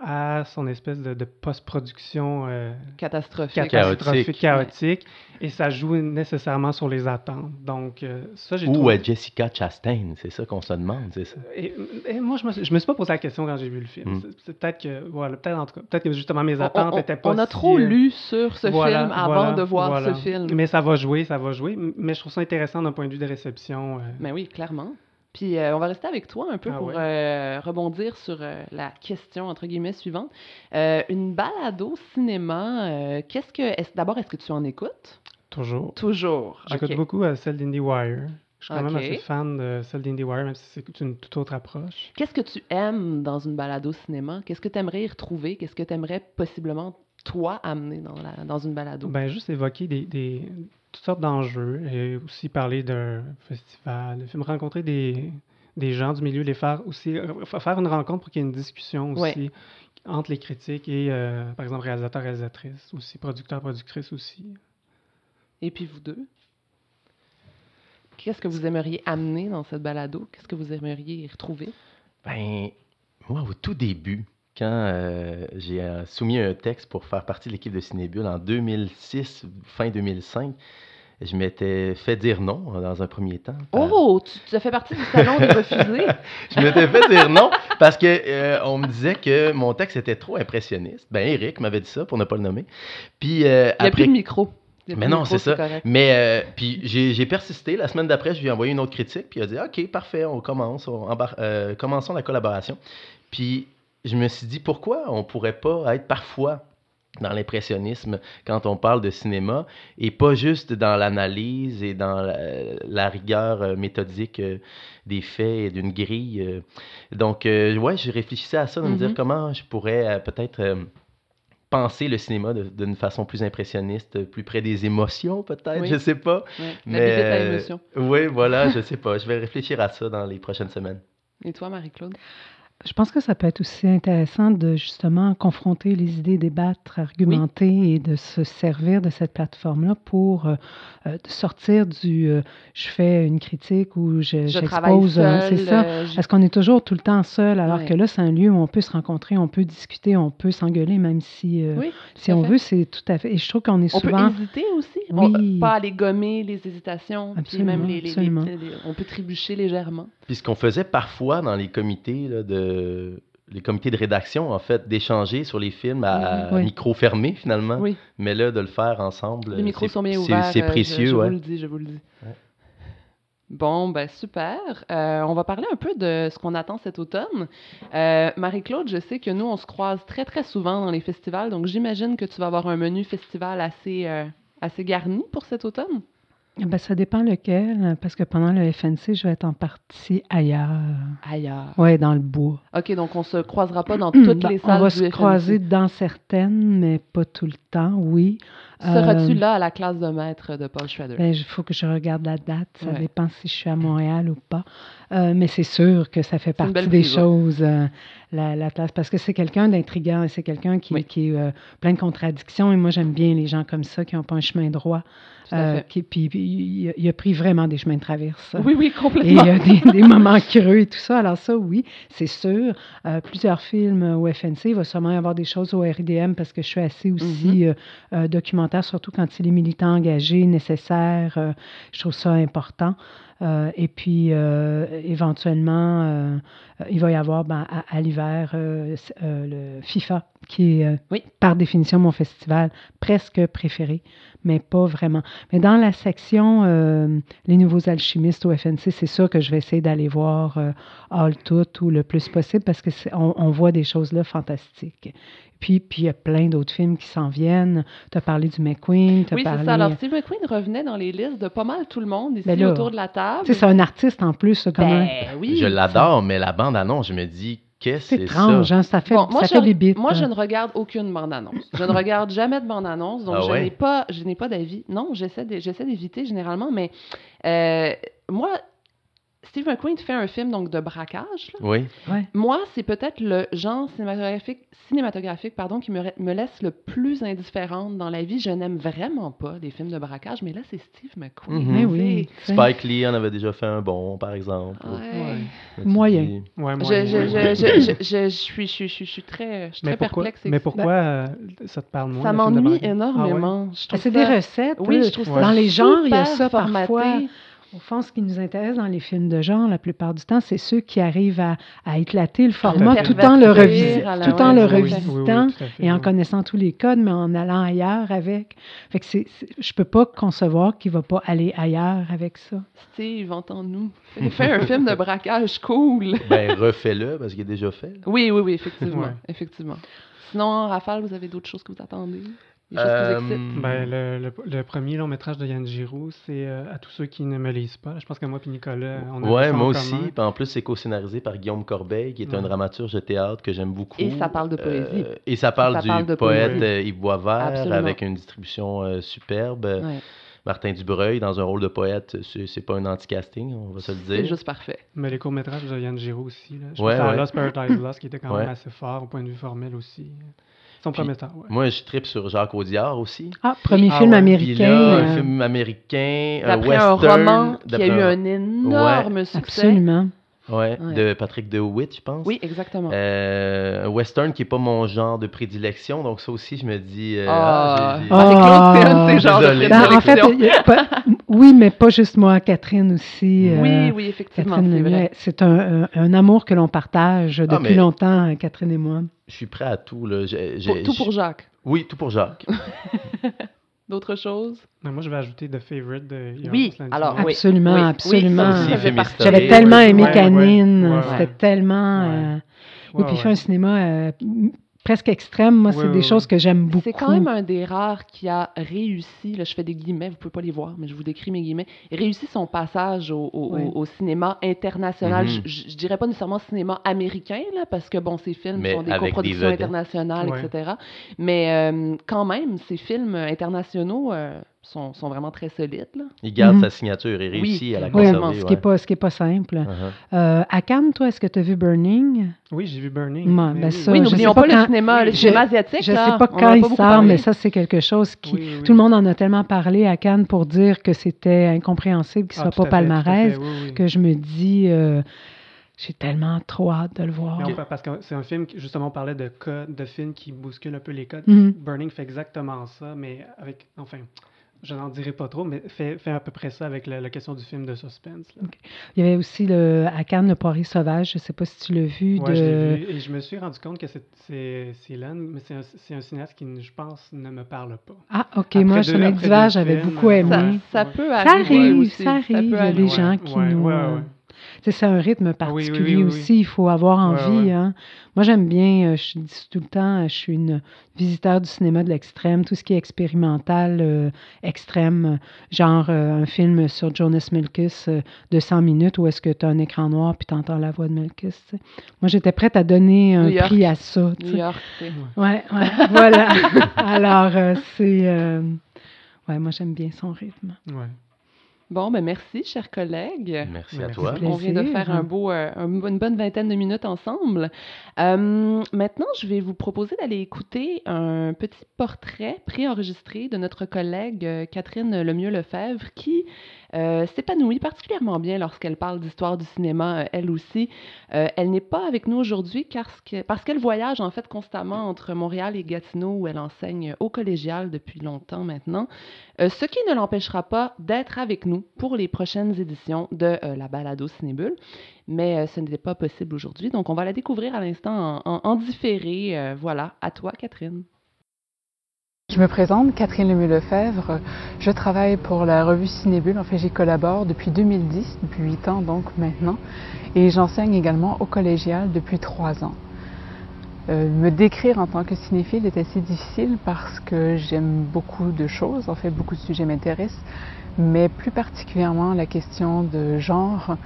à son espèce de, de post-production euh, Catastrophique. catastrophique, Chaotique. chaotique, et ça joue nécessairement sur les attentes. Donc, euh, ça, j'ai Ou trouvé... euh, Jessica Chastain, c'est ça qu'on se demande, c'est ça? Et, et moi, je me, je me suis pas posé la question quand j'ai vu le film. Mm. C'est- C'est peut-être que, voilà, peut-être en tout cas, peut-être que justement mes attentes on, étaient pas on a si, trop euh, lu sur ce voilà, film avant voilà, de voir voilà. ce film. Mais ça va jouer, ça va jouer. Mais je trouve ça intéressant d'un point de vue de réception. euh. Mais oui, clairement. Puis euh, on va rester avec toi un peu Ah pour ouais? euh, rebondir sur euh, la question entre guillemets suivante. Une balado cinéma, qu'est-ce que d'abord est-ce que tu en écoutes? Toujours. Toujours. J'écoute beaucoup celle d'IndieWire. Je suis quand même Ok. assez fan de celle d'IndieWire, même si c'est une toute autre approche. Qu'est-ce que tu aimes dans une balado cinéma? Qu'est-ce que tu aimerais y retrouver? Qu'est-ce que tu aimerais possiblement toi amener dans la dans une balado? Ben, juste évoquer des, des- toutes sortes d'enjeux et aussi parler d'un festival, film, rencontrer des, des gens du milieu, les faire aussi, euh, fa- faire une rencontre pour qu'il y ait une discussion Ouais. aussi entre les critiques et, euh, par exemple, réalisateurs, réalisatrices, aussi producteurs, productrices aussi. Et puis vous deux? Qu'est-ce que vous aimeriez amener dans cette balado? Qu'est-ce que vous aimeriez y retrouver? Ben, moi, au tout début, quand euh, j'ai euh, soumis un texte pour faire partie de l'équipe de Cinébule en 2006, fin 2005, je m'étais fait dire non euh, dans un premier temps. par- Oh, tu, tu as fait partie du salon des refusés. [laughs] Je m'étais fait dire non parce que euh, on me disait que mon texte était trop impressionniste. Ben, Eric m'avait dit ça pour ne pas le nommer. Puis euh, Il n'y a après, plus de micro. Mais de non, c'est ça. correct. Mais euh, puis j'ai j'ai persisté. La semaine d'après, je lui ai envoyé une autre critique. Puis il a dit OK, parfait, on commence. On embar- euh, commençons la collaboration. Puis je me suis dit pourquoi on pourrait pas être parfois dans l'impressionnisme quand on parle de cinéma et pas juste dans l'analyse et dans la, la rigueur euh, méthodique euh, des faits et d'une grille. euh. Donc, ouais, je réfléchissais à ça, de me dire Mhm. comment je pourrais peut-être penser le cinéma de- d'une façon plus impressionniste, plus près des émotions, peut-être, Oui. je sais pas. Ouais, Mais, euh. Oui, voilà, je sais pas. Je vais réfléchir à ça dans les prochaines semaines. Et toi, Marie-Claude? Je pense que ça peut être aussi intéressant de justement confronter les idées, débattre, argumenter et de se servir de cette plateforme-là pour euh, euh, sortir du euh, je fais une critique ou je, Je travaille j'expose. euh, seule. c'est ça. euh, j- Parce qu'on est toujours tout le temps seul, alors que là, c'est un lieu où on peut se rencontrer, on peut discuter, on peut s'engueuler, même si, euh, Oui, si on fait. veut, c'est tout à fait. Et je trouve qu'on est On souvent. peut hésiter aussi. On- Oui. pas aller gommer les hésitations. puis Absolument, même les, les- les- absolument. les- on peut trébucher légèrement. Puis ce qu'on faisait parfois dans les comités là, de les comités de rédaction, en fait, d'échanger sur les films à, Mhm, oui. micro fermé finalement, Oui. mais là de le faire ensemble, Les micros sont bien ouverts. C'est euh, je- précieux, je, ouais. vous le dis, je vous le dis. Ouais. Bon, ben super. Euh, on va parler un peu de ce qu'on attend cet automne. Euh, Marie-Claude, je sais que nous, on se croise très, très souvent dans les festivals, donc j'imagine que tu vas avoir un menu festival assez, euh, assez garni pour cet automne. Ben, ça dépend lequel, parce que pendant le FNC, je vais être en partie ailleurs. Ailleurs. Ouais, dans le bois. OK, donc on se croisera pas dans [clears throat] toutes Ben, les salles on va du se FNC. croiser dans certaines, mais pas tout le temps, oui. Seras-tu Euh, là à la classe de maître de Paul Schrader? Ben, il faut que je regarde la date. Ça Ouais. dépend si je suis à Montréal ou pas. Euh, mais c'est sûr que ça fait partie des choses, euh, la, la parce que c'est quelqu'un d'intriguant et c'est quelqu'un qui, Oui. qui est euh, plein de contradictions. Et moi, j'aime bien les gens comme ça qui n'ont pas un chemin droit. Euh, qui, puis, puis il, a- pris vraiment des chemins de traverse. Oui, oui, Et il complètement. y a des, des moments creux et tout ça. Alors ça, oui, c'est sûr. Euh, plusieurs films au FNC. Il va sûrement y avoir des choses au RIDM parce que je suis assez aussi Mm-hmm. euh, documentaire, surtout quand il est militant engagé, nécessaire. je trouve ça important. Euh, et puis, euh, éventuellement, euh, il va y avoir ben, à, à l'hiver le FIFA, qui est Oui. par définition mon festival presque préféré, mais pas vraiment. Mais dans la section Les Nouveaux Alchimistes au FNC, c'est sûr que je vais essayer d'aller voir All Tout ou le plus possible parce que c'est- on, on voit des choses là fantastiques. Puis, puis il y a plein d'autres films qui s'en viennent. Tu as parlé du McQueen, as Oui, c'est ça. Alors, Steve McQueen revenait dans les listes de pas mal tout le monde ici Ben là, autour de la table. Tu sais, c'est un artiste en plus, ça, quand même. Ben oui. Je l'adore, mais la bande-annonce, je me dis, qu'est-ce que c'est étrange, ça? hein, ça fait, Bon, moi, ça je, fait des bits. moi, je hein. ne regarde aucune bande-annonce. Je ne regarde jamais de bande-annonce, donc Ah je ouais? n'ai pas, je n'ai pas d'avis. Non, j'essaie de- j'essaie d'éviter généralement, mais euh, moi, Steve McQueen fait un film donc de braquage. là. Oui. Moi, c'est peut-être le genre cinématographique, cinématographique pardon, qui me, laisse le plus indifférente dans la vie. Je n'aime vraiment pas les films de braquage, mais là, c'est Steve McQueen. Mais oui. Spike Lee en avait déjà fait un bon, par exemple. Ouais. Ouais. Moyen. Je, moyen, je, ouais. je, je, [laughs] je, je- je suis, très, mais pourquoi, perplexe. mais pourquoi euh, ça te parle moins? Ça m'ennuie énormément. Je Ah, trouve c'est ça- des recettes. Oui, je trouve ça Dans les genres, il y a ça formaté. Au fond, ce qui nous intéresse dans les films de genre, la plupart du temps, c'est ceux qui arrivent à, à éclater le format tout en le, la- tout en le oui, oui, oui, revisitant fait, et en oui. connaissant tous les codes, mais en allant ailleurs avec. Fait que c'est, je peux pas concevoir qu'il va pas aller ailleurs avec ça. Steve, entends-nous. Fais, fais un film de braquage cool. [laughs] Ben, refais-le, parce qu'il est déjà fait. Oui, oui, oui, effectivement. Ouais. effectivement. Sinon, Raphaël, vous avez d'autres choses que vous attendez? Des choses qui vous Euh, excitent? Ben, le, le, le premier long métrage de Yann Giroux, c'est euh, À tous ceux qui ne me lisent pas. Je pense que moi et Nicolas, on a Ouais, en moi aussi. Puis en plus, c'est co-scénarisé par Guillaume Corbeil, qui est un dramaturge de théâtre que j'aime beaucoup. Et ça parle de poésie. Euh, et ça parle Ça du parle de poète poésie. euh, Yves Boisvert, Absolument. avec une distribution euh, superbe. Ouais, Martin Dubreuil, dans un rôle de poète, c'est c'est pas un anti-casting, on va se le c'est dire. juste parfait. Mais les courts-métrages de Yann Giroux aussi. Là. Je Ouais, pense à. Lost Paradise Lost, qui était quand [laughs] Ouais. même assez fort au point de vue formel aussi. Son premier temps, ouais. Moi, je tripe sur Jacques Audiard aussi. Ah, premier Ah film ouais. Puis américain. là, euh, un film américain, un D'après un western. roman qui a eu un- un énorme succès. absolument. Ouais, Ouais. de Patrick DeWitt, je pense. Oui, exactement. Euh, un western qui est pas mon genre de prédilection, donc ça aussi, je me dis. euh, Ah. j'ai- j'ai- Ah, Marie-Claude, c'est un de ces genres de Désolé. Ben, en fait, [laughs] oui, mais pas juste moi, Catherine aussi. euh, Oui, oui, effectivement, Catherine c'est Lemieux, vrai. c'est un, un- un amour que l'on partage depuis mais- longtemps, Catherine et moi. Je suis prêt à tout. Là. Pour- tout pour Jacques. Oui, tout pour Jacques. [laughs] [laughs] D'autres choses? Moi, je vais ajouter The Favorite de Yorgos Oui, alors, oui. Absolument, oui, absolument. J'avais tellement aimé ouais, Canine, ouais, ouais. c'était tellement... Ouais. euh, Ouais, oui, puis il fait un cinéma euh, presque extrême. Moi, Ouais, c'est des ouais, choses que j'aime beaucoup. C'est quand même un des rares qui a réussi, là je fais des guillemets, vous pouvez pas les voir, mais je vous décris mes guillemets, réussi son passage au, au- Ouais. au- au cinéma international. Mhm. je, je- je dirais pas nécessairement cinéma américain, là, parce que bon, ces films Mais sont des coproductions internationales, Ouais. etc. Mais euh, quand même, ces films internationaux euh, sont, sont vraiment très solides. Là. Il garde Mhm. sa signature et réussit à la Oui, conserver. ce qui ouais. n'est pas, ce qui est pas simple. Uh-huh. Euh, à Cannes, toi, est-ce que tu as vu Burning? Oui, j'ai vu Burning. Mais ben oui, ça, oui, je n'oublions sais pas, pas le cinéma, le je- cinéma asiatique. Je là, sais pas quand il beaucoup sort, parlé. mais ça, c'est quelque chose qui... Oui, oui, oui. Tout le monde en a tellement parlé à Cannes pour dire que c'était incompréhensible qu'il ne Ah, soit pas palmarès, fait, oui, oui. que je me dis, euh, j'ai tellement trop hâte de le voir. On parce que c'est un film qui, justement, on parlait de codes, de films qui bousculent un peu les codes. Mhm. Burning fait exactement ça, mais avec, enfin, je n'en dirai pas trop, mais fait, fait à peu près ça avec la, la question du film de suspense. là. Il y avait aussi le, à Cannes le Poirier sauvage, je ne sais pas si tu l'as vu. De... je l'ai vu, et je me suis rendu compte que c'est- c'est c'est lent, mais c'est un, c'est un cinéaste qui, je pense, ne me parle pas. Ah, OK, Après moi, deux- Chemin après d'hiver, j'avais beaucoup euh, aimé. Ça, Ouais. ça Ouais. peut Ça arriver arrive, aussi. ça arrive. peut Il y a arriver. des gens Ouais, qui ouais, nous... C'est un rythme oui, particulier oui, oui, oui. aussi, il faut avoir envie. ouais. hein. Moi, j'aime bien, euh, je dis tout le temps, euh, je suis une visiteur du cinéma de l'extrême, tout ce qui est expérimental, euh, extrême, genre euh, un film sur Jonas Milkis euh, de 100 minutes où est-ce que tu as un écran noir puis tu entends la voix de sais. Moi, j'étais prête à donner un New York. prix à ça. tu New. York, sais. Ouais, ouais, voilà. [laughs] Alors, euh, c'est... euh, Ouais, moi, j'aime bien son rythme. Ouais. Bon, ben merci, chers collègues. Merci Ouais, à toi. plaisir. On vient de faire un beau, euh, un- une bonne vingtaine de minutes ensemble. Euh, maintenant, je vais vous proposer d'aller écouter un petit portrait préenregistré de notre collègue euh, Catherine Lemieux-Lefebvre qui euh, s'épanouit particulièrement bien lorsqu'elle parle d'histoire du cinéma, euh, elle aussi. Euh, elle n'est pas avec nous aujourd'hui parce qu'elle voyage en fait constamment entre Montréal et Gatineau où elle enseigne au collégial depuis longtemps maintenant. Ce qui ne l'empêchera pas d'être avec nous pour les prochaines éditions de la balado Cinébule. Mais ce n'était pas possible aujourd'hui, donc on va la découvrir à l'instant en, différé. Voilà, à toi, Catherine. Je me présente, Catherine Lemieux-Lefebvre. Je travaille pour la revue Cinébule. En fait, j'y collabore depuis 2010, depuis huit ans donc maintenant. Et j'enseigne également au collégial depuis trois ans. me décrire en tant que cinéphile est assez difficile parce que j'aime beaucoup de choses, en fait beaucoup de sujets m'intéressent, mais plus particulièrement la question de genre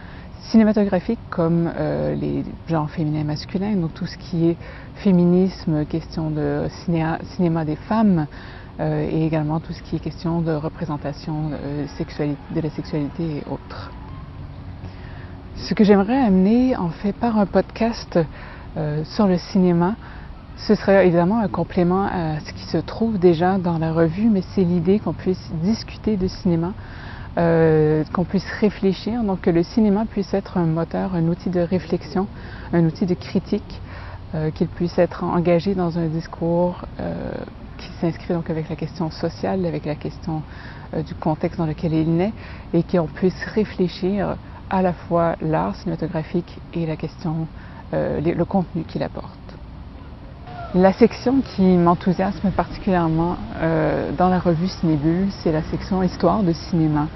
cinématographique comme euh, les genres féminins et masculins, donc tout ce qui est féminisme, question de cinéma des femmes, euh, et également tout ce qui est question de représentation euh, de la sexualité et autres. Ce que j'aimerais amener en fait par un podcast sur le cinéma, ce serait évidemment un complément à ce qui se trouve déjà dans la revue, mais c'est l'idée qu'on puisse discuter de cinéma, euh, qu'on puisse réfléchir, donc que le cinéma puisse être un moteur, un outil de réflexion, un outil de critique, euh, qu'il puisse être engagé dans un discours euh, qui s'inscrit donc avec la question sociale, avec la question du contexte dans lequel il naît, et qu'on puisse réfléchir à la fois l'art cinématographique et la question, le contenu qu'il apporte. La section qui m'enthousiasme particulièrement dans la revue Cinébule, c'est la section Histoire de cinéma.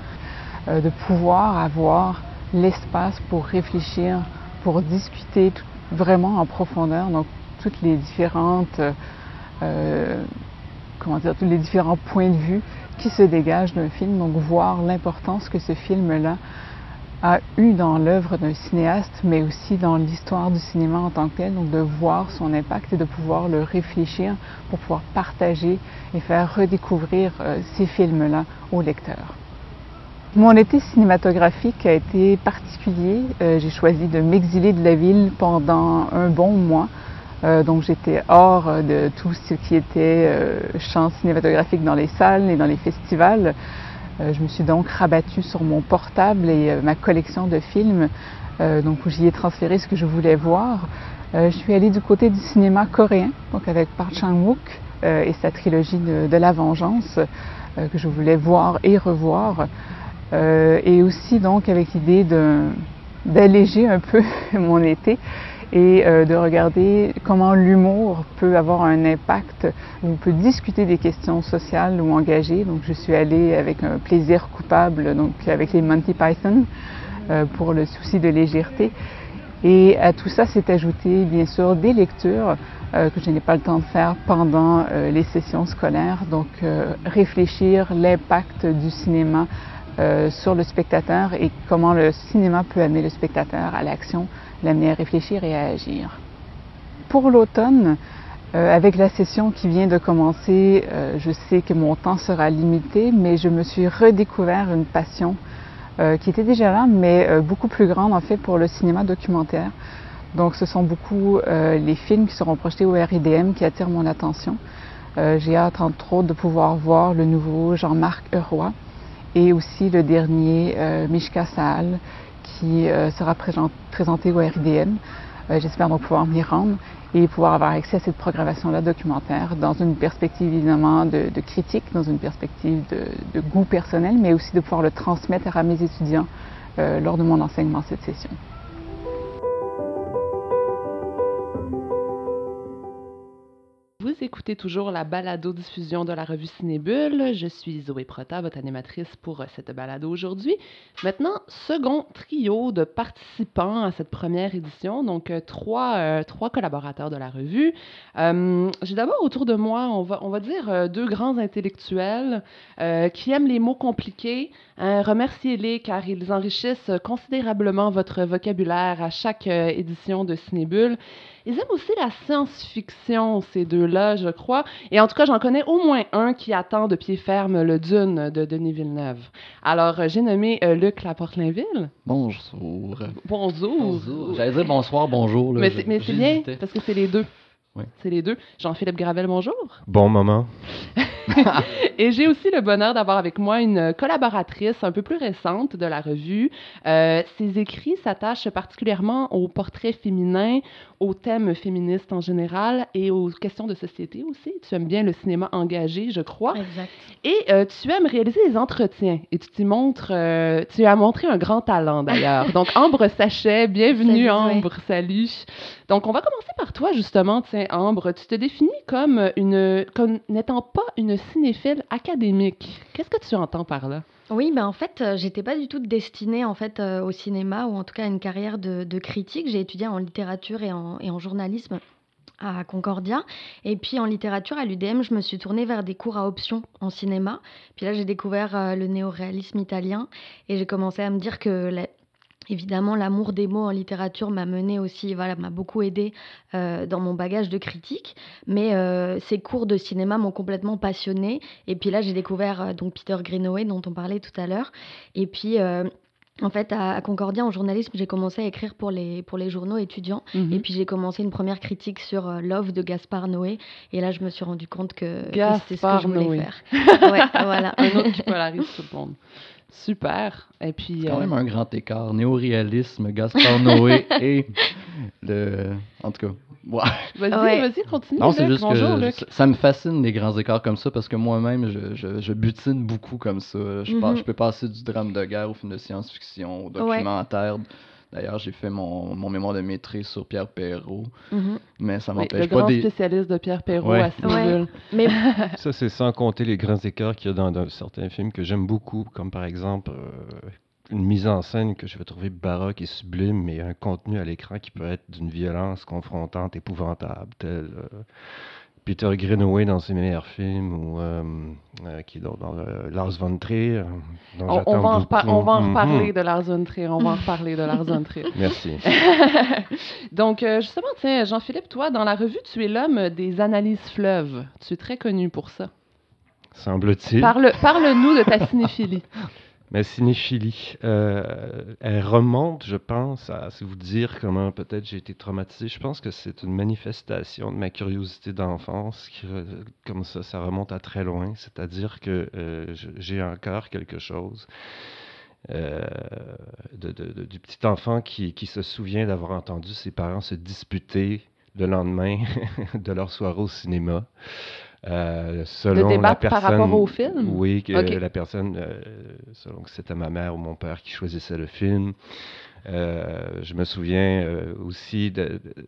Euh, de pouvoir avoir l'espace pour réfléchir, pour discuter vraiment en profondeur, donc toutes les différentes, euh, comment dire, tous les différents points de vue qui se dégagent d'un film, donc voir l'importance que ce film-là a eu dans l'œuvre d'un cinéaste, mais aussi dans l'histoire du cinéma en tant que tel, donc de voir son impact et de pouvoir le réfléchir pour pouvoir partager et faire redécouvrir euh, ces films-là aux lecteurs. Mon été cinématographique a été particulier. Euh, j'ai choisi de m'exiler de la ville pendant un bon mois. Euh, donc j'étais hors de tout ce qui était champ cinématographique dans les salles et dans les festivals. Euh, je me suis donc rabattue sur mon portable et euh, ma collection de films, euh, donc où j'y ai transféré ce que je voulais voir. je suis allée du côté du cinéma coréen, donc avec Park Chan-wook et sa trilogie de la vengeance que je voulais voir et revoir. Et aussi donc avec l'idée d'alléger un peu [laughs] mon été et euh, de regarder comment l'humour peut avoir un impact, on peut discuter des questions sociales ou engagées. Donc je suis allée avec un plaisir coupable, donc avec les Monty Python, euh, pour le souci de légèreté. Et à tout ça s'est ajouté bien sûr des lectures euh, que je n'ai pas le temps de faire pendant les sessions scolaires. Donc réfléchir l'impact du cinéma sur le spectateur et comment le cinéma peut amener le spectateur à l'action l'amener à réfléchir et à agir. Pour l'automne, euh, avec la session qui vient de commencer, euh, je sais que mon temps sera limité, mais je me suis redécouvert une passion euh, qui était déjà là, mais beaucoup plus grande en fait pour le cinéma documentaire. Donc ce sont beaucoup les films qui seront projetés au RIDM qui attirent mon attention. J'ai hâte entre autres de pouvoir voir le nouveau Jean-Marc Euroy et aussi le dernier Mishka Saal qui euh, sera présenté au RIDM. Euh, j'espère donc pouvoir m'y rendre et pouvoir avoir accès à cette programmation-là documentaire dans une perspective évidemment de, critique, dans une perspective de, goût personnel, mais aussi de pouvoir le transmettre à mes étudiants euh, lors de mon enseignement cette session. Écoutez toujours la balado-diffusion de la revue Cinébule. Je suis Zoé Prota, votre animatrice pour euh, cette balado aujourd'hui. Maintenant, second trio de participants à cette première édition, donc euh, trois, euh, trois collaborateurs de la revue. J'ai d'abord autour de moi, on va, on va dire, deux grands intellectuels qui aiment les mots compliqués. Hein, remerciez-les car ils enrichissent considérablement votre vocabulaire à chaque édition de Cinébule. Ils aiment aussi la science-fiction, ces deux-là, je crois. Et en tout cas, j'en connais au moins un qui attend de pied ferme le Dune de Denis Villeneuve. Alors, euh, j'ai nommé euh, Luc Laporte-Linville. Bonjour. Bonjour. Bonjour. J'allais dire bonsoir, bonjour. mais c'est bien, parce que c'est les deux. Oui. C'est les deux. Jean-Philippe Gravel, bonjour. Bon moment. [laughs] et j'ai aussi le bonheur d'avoir avec moi une collaboratrice un peu plus récente de la revue. Euh, ses écrits s'attachent particulièrement aux portraits féminins, aux thèmes féministes en général et aux questions de société aussi. Tu aimes bien le cinéma engagé, je crois. Exact. Et euh, tu aimes réaliser des entretiens et tu t'y montres, euh, tu as montré un grand talent d'ailleurs. [laughs] Donc Ambre Sachet, bienvenue Ambre, salut. Donc on va commencer par toi justement, tiens Ambre, tu te définis comme n'étant pas une cinéphile académique. Qu'est-ce que tu entends par là? Oui, ben en fait, euh, j'étais pas du tout destinée en fait euh, au cinéma ou en tout cas à une carrière de, critique. J'ai étudié en littérature et en, et en journalisme à Concordia. Et puis en littérature, à l'UDM, je me suis tournée vers des cours à option en cinéma. Puis là, j'ai découvert euh, le néoréalisme italien et j'ai commencé à me dire que la- Évidemment, l'amour des mots en littérature m'a mené aussi, voilà, m'a beaucoup aidé euh, dans mon bagage de critique. Mais euh, ces cours de cinéma m'ont complètement passionnée. Et puis là, j'ai découvert euh, donc Peter Greenaway dont on parlait tout à l'heure. Et puis, en fait, à, Concordia, en journalisme, j'ai commencé à écrire pour les, pour les journaux étudiants. Mhm. Et puis j'ai commencé une première critique sur euh, Love de Gaspard Noé. Et là, je me suis rendu compte que, que c'était ce que je voulais Noé. faire. Ouais, voilà. [laughs] Un autre qui polarise tout le monde. Super. Et puis. C'est quand euh, même un grand écart. Néoréalisme, Gaspard Noé [laughs] et le. En tout cas. Ouais. Vas-y, Ouais. vas-y, continue. Non, c'est Luc. juste Bonjour, que Luc. ça- me fascine les grands écarts comme ça parce que moi-même, je, je, je butine beaucoup comme ça. Je, Mhm. je peux passer du drame de guerre au film de science-fiction, au Ouais. D'ailleurs, j'ai fait mon, mon mémoire de maîtrise sur Pierre Perrault, Mhm. mais ça Oui, le m'empêche pas grand des. spécialiste de Pierre Perrault Ouais. à. Mais [laughs] Ça, c'est sans compter les grands écarts qu'il y a dans, dans certains films que j'aime beaucoup, comme par exemple euh, une mise en scène que je vais trouver baroque et sublime, mais un contenu à l'écran qui peut être d'une violence confrontante, épouvantable, tel euh, Peter Greenaway dans ses meilleurs films, ou euh, euh, qui est dans, Lars von Trier, dont On, on va en, on va en reparler de Lars von Trier. On va en reparler de Lars von Trier. [laughs] Merci. [laughs] Donc, euh, justement, tiens, Jean-Philippe, toi, dans la revue, tu es l'homme des analyses fleuves. Tu es très connu pour ça. Semble-t-il. Parle- Parle-nous de ta [laughs] cinéphilie. Ma cinéphilie, euh, elle remonte, je pense, à vous dire comment peut-être j'ai été traumatisé. Je pense que c'est une manifestation de ma curiosité d'enfance, comme ça, ça remonte à très loin. C'est-à-dire que euh, j'ai encore quelque chose euh, du petit enfant qui se souvient d'avoir entendu ses parents se disputer le lendemain [laughs] de leur soirée au cinéma. Euh, selon la débattre par personne, rapport au film? Oui, que la personne, euh, selon que c'était ma mère ou mon père qui choisissait le film. Euh, je me souviens aussi de, de,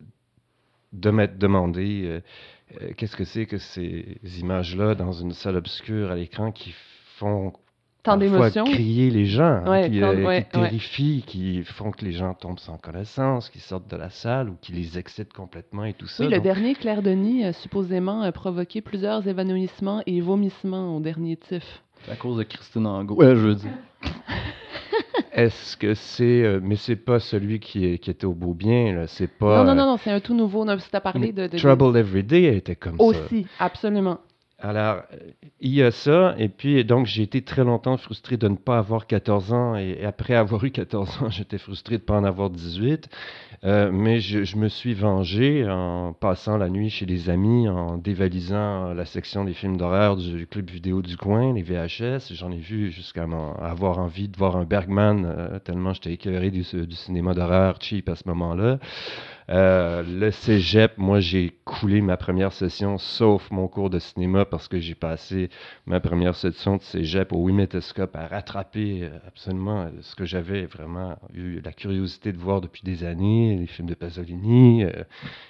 de m'être demandé qu'est-ce que c'est que ces images-là dans une salle obscure à l'écran qui font Tant d'émotions. crier les gens, hein, Ouais, qui, tant- euh, ouais, qui ouais. terrifient, qui font que les gens tombent sans connaissance, qui sortent de la salle ou qui les excitent complètement et tout ça. Oui, le dernier Claire Denis a supposément euh, provoqué plusieurs évanouissements et vomissements au dernier TIFF. C'est à cause de Christine Angot. Ouais, je veux dire. [laughs] Est-ce que c'est... euh, mais c'est pas celui qui, est- qui était au beau bien, là. C'est pas... non, non, euh, non, non, c'est un tout nouveau. Non, si t'as parlé de... de- Trouble Every Day était comme ça. Aussi, absolument. Alors, euh, il y a ça, et puis donc j'ai été très longtemps frustré de ne pas avoir 14 ans, et, après avoir [laughs] eu 14 ans, j'étais frustré de ne pas en avoir 18. Euh, mais je, me suis vengé en passant la nuit chez les amis, en dévalisant la section des films d'horreur du club vidéo du coin, les VHS. J'en ai vu jusqu'à avoir envie de voir un Bergman, euh, tellement j'étais écœuré du cinéma d'horreur cheap à ce moment-là. Euh, le cégep, moi, j'ai coulé ma première session, sauf mon cours de cinéma, parce que j'ai passé ma première session de cégep au Wimetoscope à rattraper euh, absolument euh, ce que j'avais vraiment eu la curiosité de voir depuis des années, les films de Pasolini,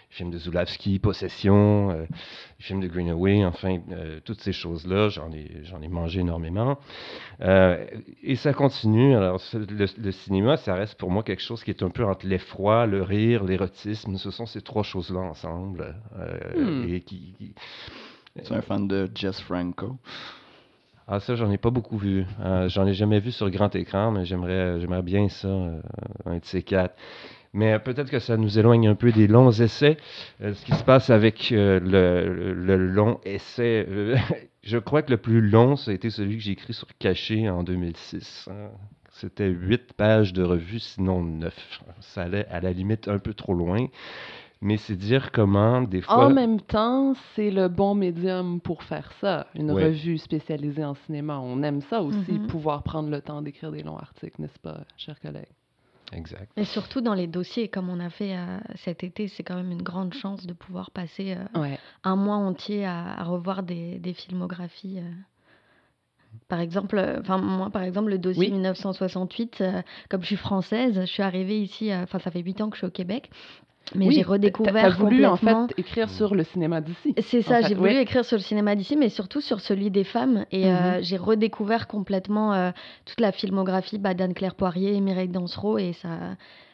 films de Zulawski, Possession, euh, les films de Greenaway, enfin, euh, toutes ces choses-là, j'en ai, j'en ai mangé énormément. Euh, et ça continue. Alors, ce- le, le cinéma, ça reste pour moi quelque chose qui est un peu entre l'effroi, le rire, l'érotisme. Ce sont ces trois choses-là ensemble. euh, Hmm. et qui, qui- Tu es un fan de Jess Franco? Ah, ça, j'en ai pas beaucoup vu. Euh, j'en ai jamais vu sur grand écran, mais j'aimerais, j'aimerais bien ça, euh, un de ces quatre. Mais peut-être que ça nous éloigne un peu des longs essais. Euh, ce qui se passe avec euh, le, le long essai, euh, [laughs] je crois que le plus long, ça a été celui que j'ai écrit sur Caché en 2006. hein. C'était huit pages de revue, sinon neuf. Ça allait à la limite un peu trop loin. Mais c'est dire comment, des fois... En même temps, c'est le bon médium pour faire ça. Une Ouais. revue spécialisée en cinéma. On aime ça aussi, Mhm. pouvoir prendre le temps d'écrire des longs articles, n'est-ce pas, chers collègues? Exact. Et surtout dans les dossiers, comme on a fait euh, cet été, c'est quand même une grande chance de pouvoir passer euh, Ouais. un mois entier à, à revoir des, des filmographies. euh. Par exemple, enfin moi par exemple le dossier Oui. 1968, euh, comme je suis française, je suis arrivée ici, euh, enfin ça fait huit ans que je suis au Québec, mais Oui, j'ai redécouvert T'as voulu, en fait, écrire sur le cinéma d'ici. C'est ça, fait, j'ai voulu écrire sur le cinéma d'ici, mais surtout sur celui des femmes. Et euh, Mhm. j'ai redécouvert complètement euh, toute la filmographie bah, d'Anne-Claire Poirier et Mireille Dansereau. Et ça,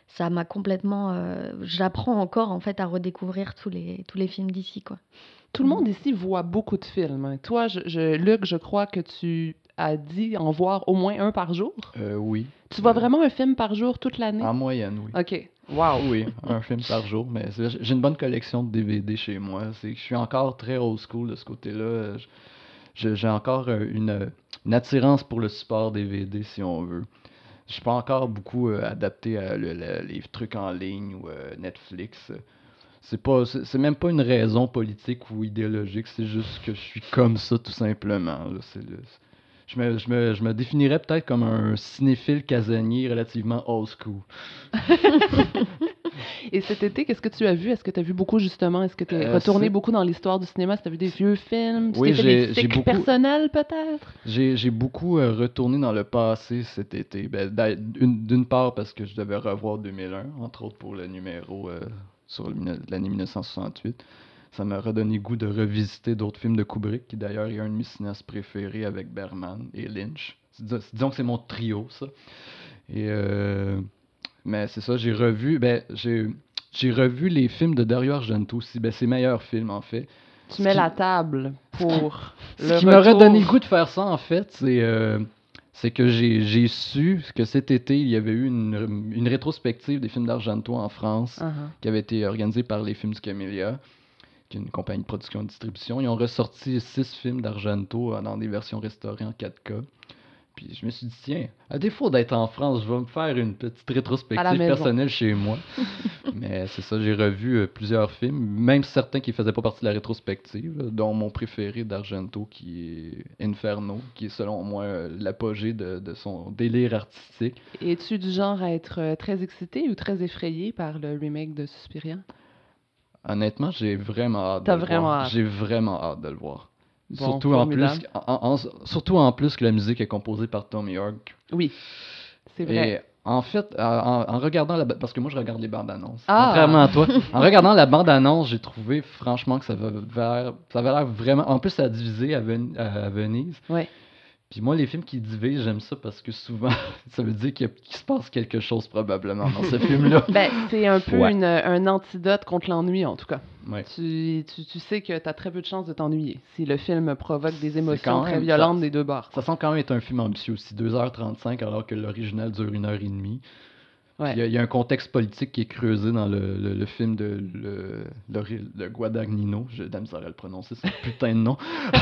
ça m'a complètement. euh, J'apprends encore en fait à redécouvrir tous les, tous les films d'ici, quoi. Tout le monde ici voit beaucoup de films. hein. Toi, je, je- Luc, je crois que tu as dit en voir au moins un par jour. Euh, oui. Tu vois Euh, vraiment un film par jour toute l'année? En moyenne, oui. OK. Wow. Oui, un film par jour, mais j'ai une bonne collection de DVD chez moi. Je suis encore très old school de ce côté-là. J'ai encore euh, une, une attirance pour le support DVD, si on veut. Je suis pas encore beaucoup euh, adapté à le- le- les trucs en ligne ou euh, Netflix. C'est pas, c'est même pas une raison politique ou idéologique, c'est juste que je suis comme ça tout simplement. C'est je me, je, me, je me définirais peut-être comme un cinéphile casanier relativement old school. [laughs] Et cet été, qu'est-ce que tu as vu? Est-ce que tu as vu beaucoup, justement? Est-ce que tu es Euh, retourné beaucoup dans l'histoire du cinéma? Est-ce que tu as vu des vieux films? Tu Oui, j'ai- beaucoup- personnels, peut-être? J'ai beaucoup euh, retourné dans le passé cet été. Ben, D'une part parce que je devais revoir 2001, entre autres pour le numéro euh, sur l'année 1968. Ça m'a redonné goût de revisiter d'autres films de Kubrick, qui d'ailleurs est un de mes cinéastes préférés avec Berman et Lynch. Dis- Disons que c'est mon trio, ça. Et euh, mais c'est ça, j'ai revu, ben, j'ai j'ai revu les films de Dario Argento aussi, ben, ses meilleurs films en fait. Tu Ce mets qui- la table pour [laughs] Ce qui m'aurait donné le goût de faire ça, en fait, c'est euh, c'est que j'ai su que cet été, il y avait eu une, une rétrospective des films d'Argento en France Uh-huh. qui avait été organisée par les Films du Camélia, qui est une compagnie de production et de distribution. Ils ont ressorti six films d'Argento euh, dans des versions restaurées en 4K. Puis je me suis dit, tiens, à défaut d'être en France, je vais me faire une petite rétrospective personnelle chez moi. [laughs] Mais c'est ça, j'ai revu euh, plusieurs films, même certains qui faisaient pas partie de la rétrospective, dont mon préféré d'Argento, qui est Inferno, qui est selon moi euh, l'apogée de, de son délire artistique. Es-tu du genre à être euh, très excité ou très effrayé par le remake de Suspiria? Honnêtement, j'ai vraiment hâte T'as de le vraiment voir. hâte. J'ai vraiment hâte de le voir. Bon, surtout, en plus, en- en- surtout en plus que la musique est composée par Tom York. Oui, c'est vrai. Et en fait, en, en- en regardant la parce que moi je regarde les bandes annonces. Ah! Contrairement à toi, [laughs] en regardant la bande annonce, j'ai trouvé franchement que ça va vers, ça avait l'air vraiment. En plus, ça a divisé à, Ven- à- à Venise. Ouais. Puis moi, les films qui divisent, j'aime ça parce que souvent, [laughs] ça veut dire qu'il y a- qu'il se passe quelque chose probablement dans ce [laughs] film-là. Ben, c'est un peu Ouais. une- un antidote contre l'ennui, en tout cas. Ouais. Tu, tu, tu sais que tu as très peu de chances de t'ennuyer si le film provoque des C'est émotions très violentes ça- des deux bords. Ça semble quand même être un film ambitieux aussi, 2h35 alors que l'original dure 1h30. Ouais. Il y, a- il y a un contexte politique qui est creusé dans le, le- le film de le, le, le Guadagnino. J'ai de la misère à le prononcer, ce putain de nom. [laughs]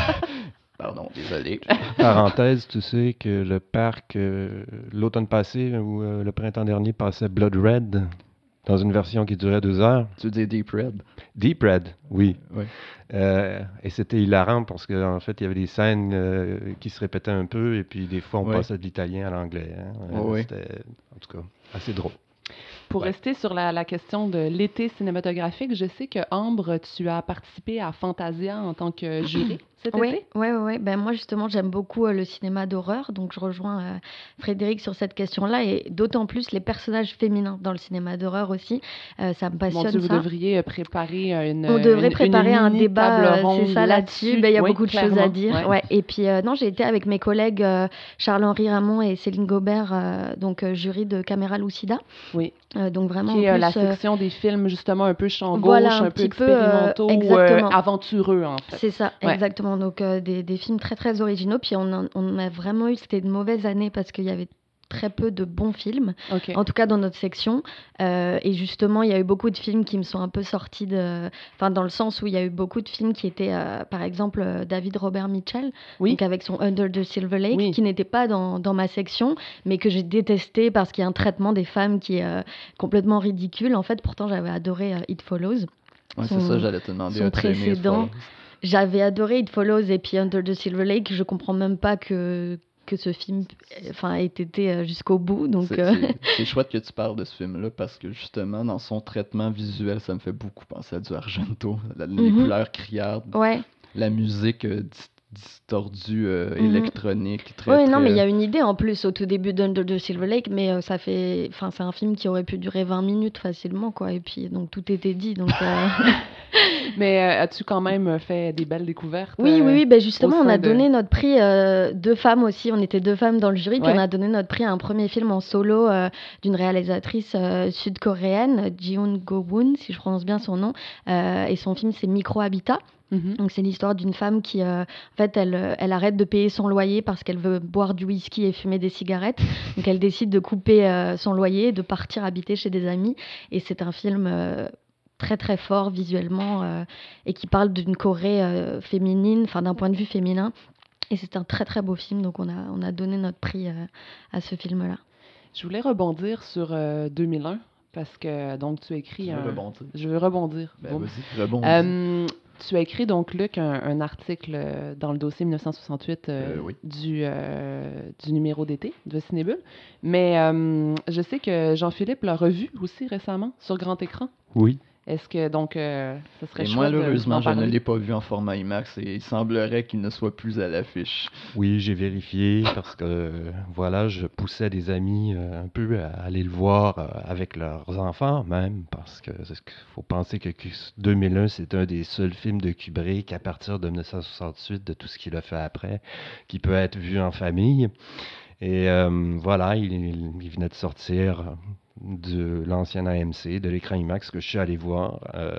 Pardon, désolé. [laughs] Parenthèse, tu sais que le parc, euh, l'automne passé ou euh, le printemps dernier, passait Blood Red dans une version qui durait deux heures. Tu dire Deep Red? Deep Red, oui. Oui. Euh, et c'était hilarant parce qu'en fait, il y avait des scènes euh, qui se répétaient un peu et puis des fois, on passait de l'italien à l'anglais. hein. Ouais. C'était, en tout cas, assez drôle. Pour Ouais. rester sur la, la question de l'été cinématographique, je sais que Ambre, tu as participé à Fantasia en tant que jury cet Oui, été? ouais, ouais. Ben, moi, justement, j'aime beaucoup euh, le cinéma d'horreur, donc je rejoins euh, Frédéric sur cette question-là, et d'autant plus les personnages féminins dans le cinéma d'horreur aussi. Euh, ça me Mon passionne vous devriez préparer une On devrait une- une préparer un débat, c'est ça là-dessus. Ben, Il y a Oui, beaucoup de choses à dire. Ouais. Ouais. Et puis, non, j'ai été avec mes collègues Charles-Henri Ramon et Céline Gobert, donc jury de Caméra Lucida. Oui. Donc vraiment, Qui est la section des films justement un peu champ gauche, Voilà, un un, peu petit peu, expérimentaux, exactement. aventureux en fait. C'est ça, Ouais. exactement. Donc euh, des, des films très très originaux. Puis on, a vraiment eu, c'était une mauvaise année parce qu'il y avait très peu de bons films, en tout cas dans notre section. Euh, et justement, il y a eu beaucoup de films qui me sont un peu sortis de... Enfin, dans le sens où il y a eu beaucoup de films qui étaient, euh, par exemple, euh, David Robert Mitchell, Oui. donc avec son Under the Silver Lake, Oui. qui n'était pas dans, dans ma section, mais que j'ai détesté parce qu'il y a un traitement des femmes qui est euh, complètement ridicule. En fait, pourtant, j'avais adoré euh, It Follows. Ouais, Son- c'est ça, j'allais te demander. son précédent. J'avais adoré It Follows et puis Under the Silver Lake. Je comprends même pas que, que ce film enfin, ait été euh, jusqu'au bout. Donc, C'est- euh, [laughs] c'est- chouette que tu parles de ce film-là parce que justement, dans son traitement visuel, ça me fait beaucoup penser à du Argento. Les Mhm. couleurs criardes, ouais, la musique euh, distordu, euh, Mhm. électronique. Très, Oui, non, mais il y très- a une idée en plus au tout début de, de, de Silver Lake, mais euh, ça fait. Enfin, c'est un film qui aurait pu durer 20 minutes facilement, quoi. Et puis, donc, tout était dit. Donc, euh, [laughs] Mais euh, as-tu quand même fait des belles découvertes? Oui, euh, oui, oui. Ben justement, on a de- donné notre prix, euh, deux femmes aussi. On était deux femmes dans le jury, puis Ouais. on a donné notre prix à un premier film en solo euh, d'une réalisatrice euh, sud-coréenne, Jiun Go-woon, si je prononce bien son nom. Euh, et son film, c'est Micro-Habitat. Mhm. Donc c'est l'histoire d'une femme qui, euh, en fait, elle, euh, elle arrête de payer son loyer parce qu'elle veut boire du whisky et fumer des cigarettes. [laughs] Donc elle décide de couper euh, son loyer et de partir habiter chez des amis. Et c'est un film euh, très très fort visuellement euh, et qui parle d'une Corée euh, féminine, enfin d'un point de vue féminin. Et c'est un très très beau film. Donc on a, on a donné notre prix euh, à ce film-là. Je voulais rebondir sur euh, 2001 parce que donc tu écris Tu veux un. rebondir? Je veux rebondir. Ben, Boum. vas-y, rebondis. Euh, tu as écrit donc, Luc, un, un article euh, dans le dossier 1968 euh, Euh, oui. du, euh, du numéro d'été de Cinébule. Mais je sais que Jean-Philippe l'a revu aussi récemment sur grand écran. Oui. Est-ce que donc euh, ça serait Et chouette de- malheureusement, je ne l'ai pas vu en format IMAX et il semblerait qu'il ne soit plus à l'affiche. Oui, j'ai vérifié parce que euh, voilà, je poussais des amis euh, un peu à aller le voir euh, avec leurs enfants même parce que ce faut penser que Cu- 2001 c'est un des seuls films de Kubrick à partir de 1968 de tout ce qu'il a fait après qui peut être vu en famille. Et euh, voilà, il, il venait de sortir de l'ancien AMC, de l'écran IMAX que je suis allé voir euh,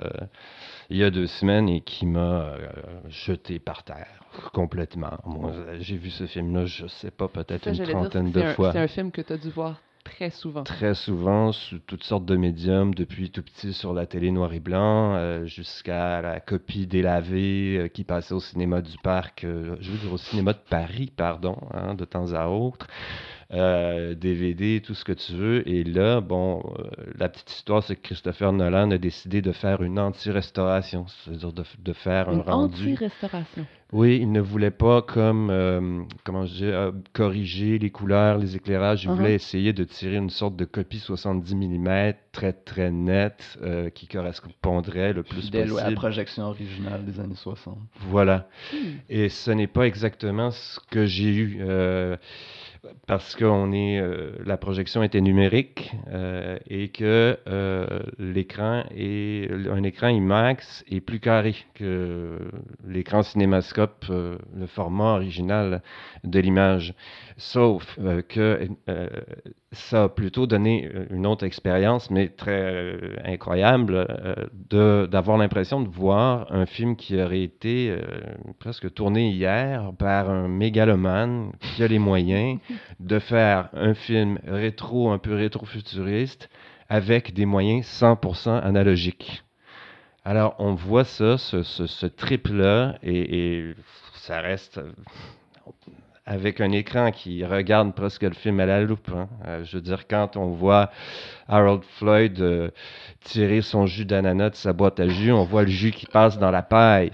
il y a deux semaines et qui m'a euh, jeté par terre complètement. Moi, j'ai vu ce film-là, je sais pas, peut-être une dire, trentaine de un- fois. C'est un film que tu as dû voir très souvent. Très souvent, sous toutes sortes de médiums, depuis tout petit sur la télé noir et blanc, euh, jusqu'à la copie délavée qui passait au cinéma du parc, je veux dire au cinéma de Paris, pardon, hein, de temps à autre. Euh, DVD, tout ce que tu veux. Et là, bon, euh, la petite histoire, c'est que Christopher Nolan a décidé de faire une anti-restauration, c'est-à-dire de, de faire Une un rendu. anti-restauration. Oui, il ne voulait pas comme euh, comment je dis, euh, corriger les couleurs, les éclairages. Il Uh-huh. voulait essayer de tirer une sorte de copie 70 mm très très nette euh, qui correspondrait le plus Fidèle à la possible. projection originale des années 60. Voilà. Hmm. Et ce n'est pas exactement ce que j'ai eu. Parce que est, euh, la projection était numérique euh, et que euh, l'écran est un écran IMAX est plus carré que l'écran cinémascope, le format original de l'image. Sauf que ça a plutôt donné une autre expérience, mais très euh, incroyable, euh, d'avoir l'impression de voir un film qui aurait été euh, presque tourné hier par un mégalomane qui a les moyens [laughs] de faire un film rétro, un peu rétro-futuriste, avec des moyens 100% analogiques. Alors, on voit ça, ce, ce, ce trip-là, et, et ça reste euh, avec un écran qui regarde presque le film à la loupe. hein. Euh, je veux dire, quand on voit Harold Floyd euh, tirer son jus d'ananas de sa boîte à jus, on voit le jus qui passe dans la paille.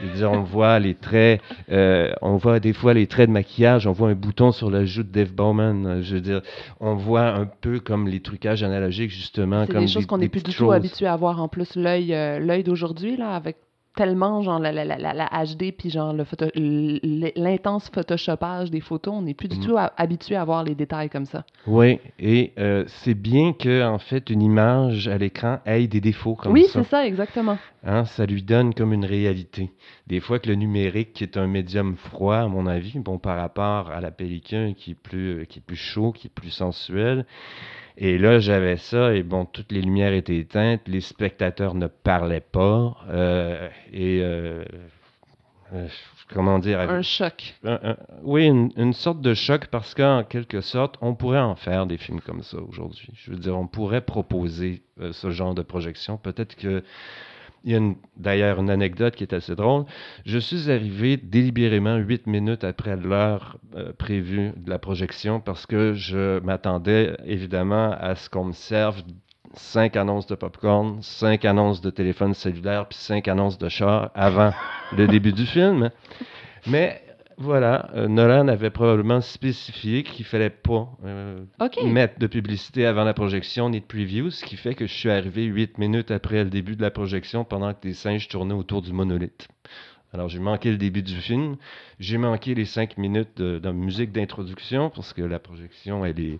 Je veux dire, on voit les traits, euh, on voit des fois les traits de maquillage, on voit un bouton sur le joue de Dave Bowman. Je veux dire, on voit un peu comme les trucages analogiques, justement. C'est des choses qu'on n'est plus du tout habitué à voir en plus l'œil d'aujourd'hui là avec tellement genre la, la, la, la- HD puis genre le photo l'intense photoshopage des photos on n'est plus du Mm. tout habitué à voir les détails comme ça. Oui, et euh, c'est bien que en fait une image à l'écran ait des défauts comme oui, ça. c'est ça exactement. Hein, ça lui donne comme une réalité. Des fois que le numérique, qui est un médium froid, à mon avis, bon, par rapport à la pellicule qui est plus, qui est plus chaud, qui est plus sensuel. Et là, j'avais ça, et bon, toutes les lumières étaient éteintes, les spectateurs ne parlaient pas, euh, et euh, euh, comment dire, Un choc. un- un- oui, une, une sorte de choc parce qu'en quelque sorte, on pourrait en faire des films comme ça aujourd'hui. Je veux dire, on pourrait proposer ce genre de projection. Peut-être que il y a d'ailleurs une anecdote qui est assez drôle. Je suis arrivé délibérément huit minutes après l'heure euh, prévue de la projection parce que je m'attendais évidemment à ce qu'on me serve cinq annonces de popcorn, cinq annonces de téléphone cellulaire, puis cinq annonces de char avant le début du film. Mais voilà, euh, Nolan avait probablement spécifié qu'il fallait pas euh, mettre de publicité avant la projection ni de preview, ce qui fait que je suis arrivé huit minutes après le début de la projection pendant que des singes tournaient autour du monolithe. Alors, j'ai manqué le début du film. J'ai manqué les cinq minutes de, de musique d'introduction parce que la projection, elle est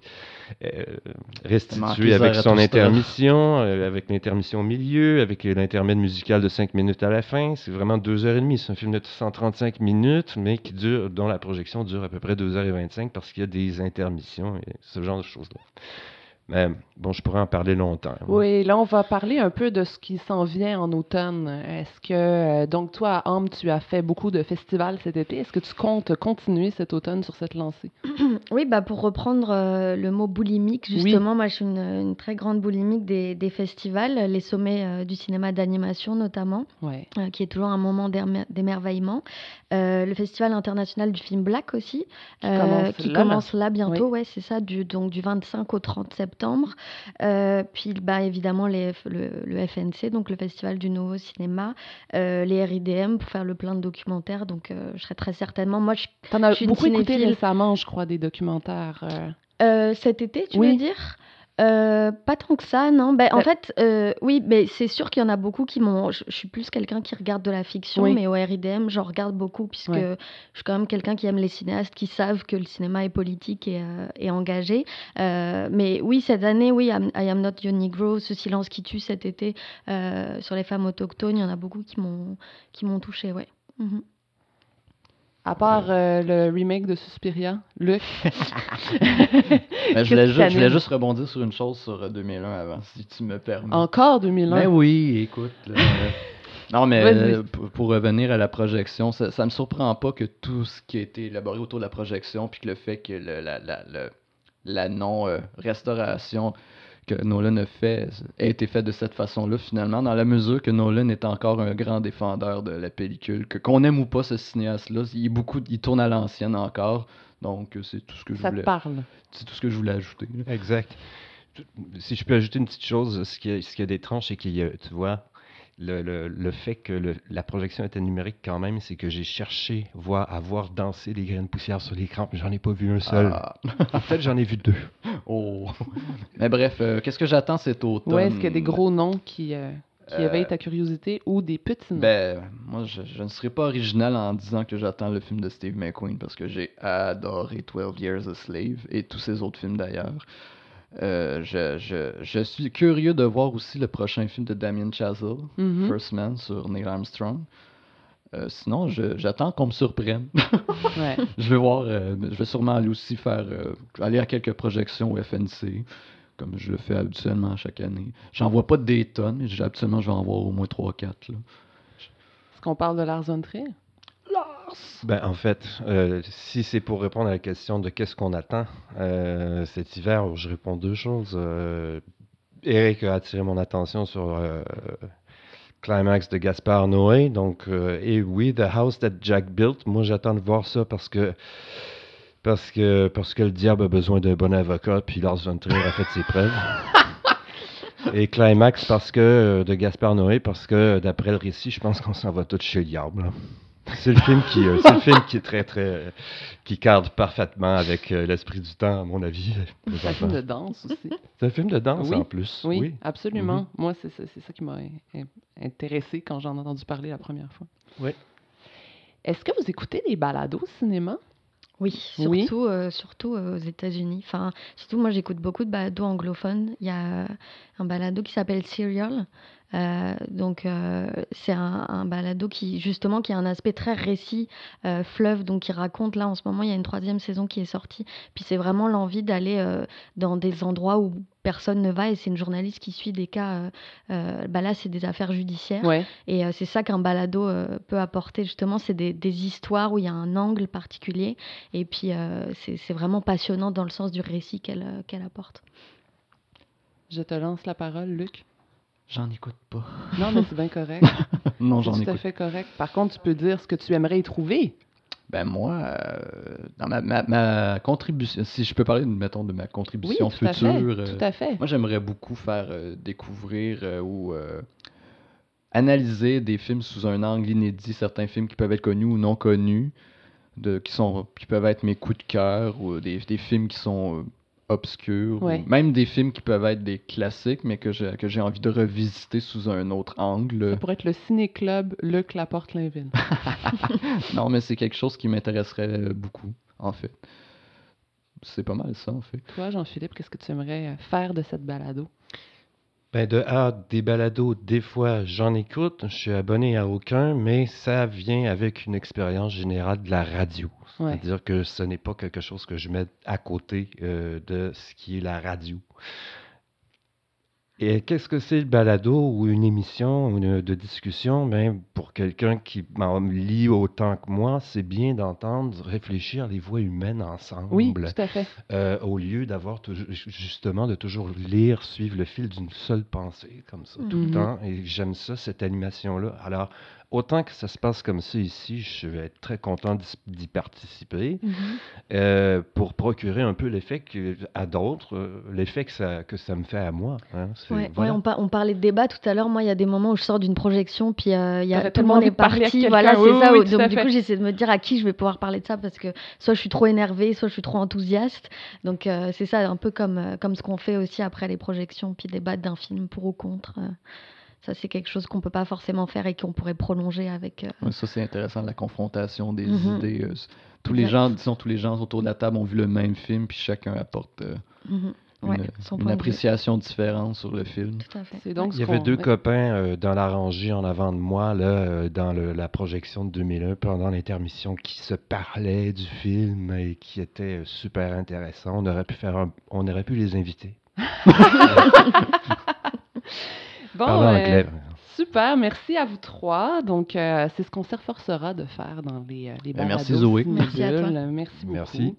euh, restituée avec son intermission, euh, avec l'intermission au milieu, avec l'intermède musical de cinq minutes à la fin. C'est vraiment deux heures et demie. C'est un film de 135 minutes, mais qui dure, dont la projection dure à peu près deux heures et 25 parce qu'il y a des intermissions et ce genre de choses-là. Mais bon, je pourrais en parler longtemps. Oui, là, on va parler un peu de ce qui s'en vient en automne. Est-ce que, euh, donc, toi, à Ambre, tu as fait beaucoup de festivals cet été? Est-ce que tu comptes continuer cet automne sur cette lancée? [clears throat] oui, bah, pour reprendre euh, le mot boulimique, justement, moi, je suis une, très grande boulimique des, des festivals, les sommets euh, du cinéma d'animation notamment, qui est toujours un moment d'émerveillement. le Festival international du film Black aussi, qui, commence, là, bientôt. Ouais, c'est ça, du, donc du 25 au 30 septembre euh, puis bah, évidemment les, le, FNC, donc le Festival du Nouveau Cinéma, euh, les RIDM pour faire le plein de documentaires. Donc euh, je serais très certainement. Moi, je, T'en as beaucoup écouté récemment, je crois, des documentaires. cet été, tu veux dire? Euh, pas tant que ça, non. Ben, en bah fait, euh, oui, mais c'est sûr qu'il y en a beaucoup qui m'ont. Je, suis plus quelqu'un qui regarde de la fiction, mais au RIDM, j'en regarde beaucoup puisque je suis quand même quelqu'un qui aime les cinéastes qui savent que le cinéma est politique et, euh, engagé. mais oui, cette année, oui, I Am Not Your Negro, Ce silence qui tue cet été sur les femmes autochtones, il y en a beaucoup qui m'ont qui m'ont touché, ouais. Mhm. À part euh, le remake de Suspiria, Luc. [laughs] [laughs] Ben, je, voulais juste rebondir sur une chose sur 2001 euh, avant, si tu me permets. Encore 2001? Ben oui, écoute. [laughs] non, mais euh, pour, revenir à la projection, ça, ne me surprend pas que tout ce qui a été élaboré autour de la projection, puis que le fait que la, la, la non-restauration que Nolan a fait a été fait de cette façon-là, finalement, dans la mesure que Nolan est encore un grand défendeur de la pellicule. Que qu'on aime ou pas ce cinéaste-là, il, beaucoup, il tourne à l'ancienne encore. Donc, c'est tout ce que je voulais. parle. C'est tout ce que je voulais ajouter. Exact. Si je peux ajouter une petite chose, ce qui est, ce qui est d'étrange, c'est qu'il y a, tu vois, le, le, fait que la projection était numérique quand même, c'est que j'ai cherché voir, à voir danser les graines poussières sur l'écran, mais j'en ai pas vu un seul. Ah. [laughs] en fait, j'en ai vu deux. Oh. Mais bref, euh, qu'est-ce que j'attends cet automne? Ouais, est-ce qu'il y a des gros noms qui, euh, qui euh, éveillent ta curiosité ou des petits noms? Ben, moi, je, je, ne serai pas original en disant que j'attends le film de Steve McQueen parce que j'ai adoré 12 Years a Slave et tous ses autres films d'ailleurs. Euh, je, je, je, suis curieux de voir aussi le prochain film de Damien Chazelle, mm-hmm. First Man, sur Neil Armstrong. Euh, sinon, j'attends qu'on me surprenne. [laughs] Je vais voir, euh, je vais sûrement aller aussi faire, aller à quelques projections au FNC, comme je le fais habituellement chaque année. J'en vois pas des tonnes, mais habituellement, je vais en voir au moins 3-4. Est-ce qu'on parle de Lars von Trier? Ben, en fait, euh, si c'est pour répondre à la question de qu'est-ce qu'on attend euh, cet hiver, je réponds deux choses. Euh, Eric a attiré mon attention sur Climax de Gaspard Noé. Donc, et oui, The House That Jack Built. Moi, j'attends de voir ça parce que parce que parce que le diable a besoin d'un bon avocat, puis Lars von Trier a fait ses preuves. [laughs] Et Climax parce que de Gaspard Noé parce que d'après le récit, je pense qu'on s'en va tous chez le diable. C'est le film qui, euh, c'est le film qui est très très, euh, qui cadre parfaitement avec euh, l'esprit du temps, à mon avis. C'est un film de danse aussi. C'est un film de danse en plus. Oui, absolument. Mhm. Moi, c'est, ça qui m'a intéressé quand j'en ai entendu parler la première fois. Oui. Est-ce que vous écoutez des balados au cinéma? Oui, surtout, surtout aux États-Unis. Enfin, surtout, moi, j'écoute beaucoup de balados anglophones. Il y a un balado qui s'appelle Serial, euh, donc euh, c'est un, un, balado qui justement qui a un aspect très récit euh, fleuve donc qui raconte là en ce moment il y a une troisième saison qui est sortie. Puis c'est vraiment l'envie d'aller dans des endroits où personne ne va et c'est une journaliste qui suit des cas bah là c'est des affaires judiciaires. Et c'est ça qu'un balado peut apporter justement c'est des, des, histoires où il y a un angle particulier. Et puis c'est vraiment passionnant dans le sens du récit qu'elle qu'elle apporte. Je te lance la parole Luc J'en écoute pas. Non, mais c'est bien correct. [laughs] non, j'en écoute. tout à fait correct. Par contre, tu peux dire ce que tu aimerais y trouver. Ben moi, euh, dans ma, ma, contribution, si je peux parler, mettons, de ma contribution oui, tout future. À fait, tout à fait. Moi, j'aimerais beaucoup faire euh, découvrir euh, ou analyser des films sous un angle inédit, certains films qui peuvent être connus ou non connus, de, qui, sont, qui peuvent être mes coups de cœur ou des, des films qui sont obscurs, ou même des films qui peuvent être des classiques, mais que j'ai que j'ai envie de revisiter sous un autre angle. Ça pourrait être le ciné-club Le Claporte-Blainville. [laughs] non, mais c'est quelque chose qui m'intéresserait euh, beaucoup, en fait. C'est pas mal ça, en fait. Toi, Jean-Philippe, qu'est-ce que tu aimerais euh, faire de cette balado? Ben de A, des balados, des fois j'en écoute, je suis abonné à aucun, mais ça vient avec une expérience générale de la radio. Ouais. C'est-à-dire que ce n'est pas quelque chose que je mets à côté euh, de ce qui est la radio. Et qu'est-ce que c'est le balado ou une émission une- de discussion? Ben, pour quelqu'un qui m'en lit autant que moi, c'est bien d'entendre réfléchir les voix humaines ensemble. Oui, tout à fait. Euh, au lieu d'avoir justement de toujours lire, suivre le fil d'une seule pensée comme ça tout Mhm. le temps. Et j'aime ça, cette animation-là. Alors, autant que ça se passe comme ça ici, je vais être très content d'y- participer Mhm. euh, pour procurer un peu l'effet que, à d'autres, euh, l'effet que ça, que ça me fait à moi. hein. C'est- Ouais, ouais, voilà. on, par- on parlait de débat tout à l'heure. Moi, il y a des moments où je sors d'une projection, puis euh, il y a, tout le monde est parti. Voilà, Oui, c'est oui, ça. oui, donc, du coup, j'essaie de me dire à qui je vais pouvoir parler de ça parce que soit je suis trop énervée, soit je suis trop enthousiaste. Donc, euh, c'est ça, un peu comme, comme ce qu'on fait aussi après les projections, puis débattre d'un film pour ou contre. Ça, c'est quelque chose qu'on peut pas forcément faire et qu'on pourrait prolonger avec. euh, ça, c'est intéressant, la confrontation des Mhm. idées. euh, tous les gens, disons, tous les gens autour de la table ont vu le même film, puis chacun apporte euh, mhm. Une, de appréciation différente sur le film. Tout à fait. Donc Il y avait deux ouais. copains euh, dans la rangée en avant de moi, là, euh, dans le- la projection de 2001, pendant l'intermission, qui se parlaient du film et qui étaient euh, super intéressants. On aurait pu faire un- on aurait pu les inviter. [laughs] [laughs] Bon, Parlant euh, anglais. super, merci à vous trois. Donc, euh, c'est ce qu'on s'efforcera de faire dans les, euh, les Ben, merci, Zoé. Merci à toi. Cinébules. Merci beaucoup. Merci.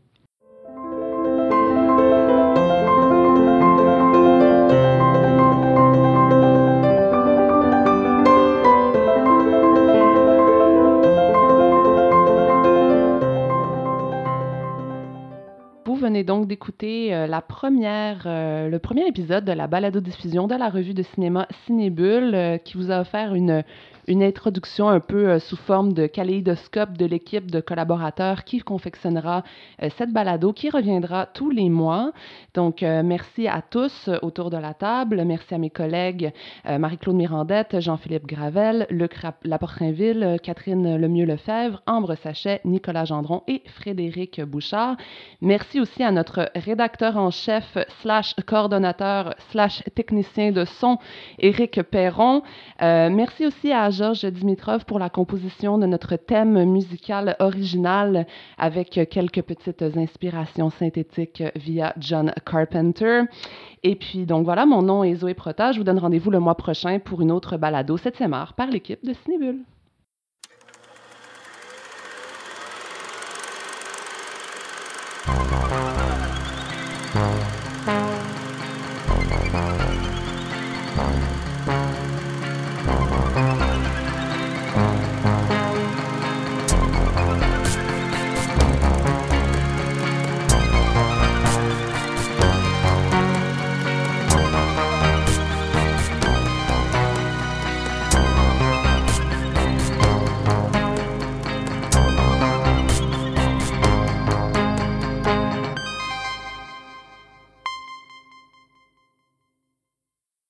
Donc d'écouter euh, la première, euh, le premier épisode de la balado-diffusion de la revue de cinéma Cinébule, euh, qui vous a offert une, une introduction un peu euh, sous forme de kaléidoscope de l'équipe de collaborateurs qui confectionnera euh, cette balado qui reviendra tous les mois. Donc, euh, merci à tous autour de la table. Merci à mes collègues Marie-Claude Mirandette, Jean-Philippe Gravel, Luc euh, Catherine Lemieux-Lefebvre, Ambre Sachet, Nicolas Gendron et Frédéric Bouchard. Merci aussi à notre rédacteur en chef slash coordonnateur slash technicien de son, Éric Perron. Merci aussi à Georges Dimitrov pour la composition de notre thème musical original avec quelques petites inspirations synthétiques via John Carpenter. Et puis, donc voilà, mon nom est Zoé Prota. Je vous donne rendez-vous le mois prochain pour une autre balado 7 art par l'équipe de Cinébule.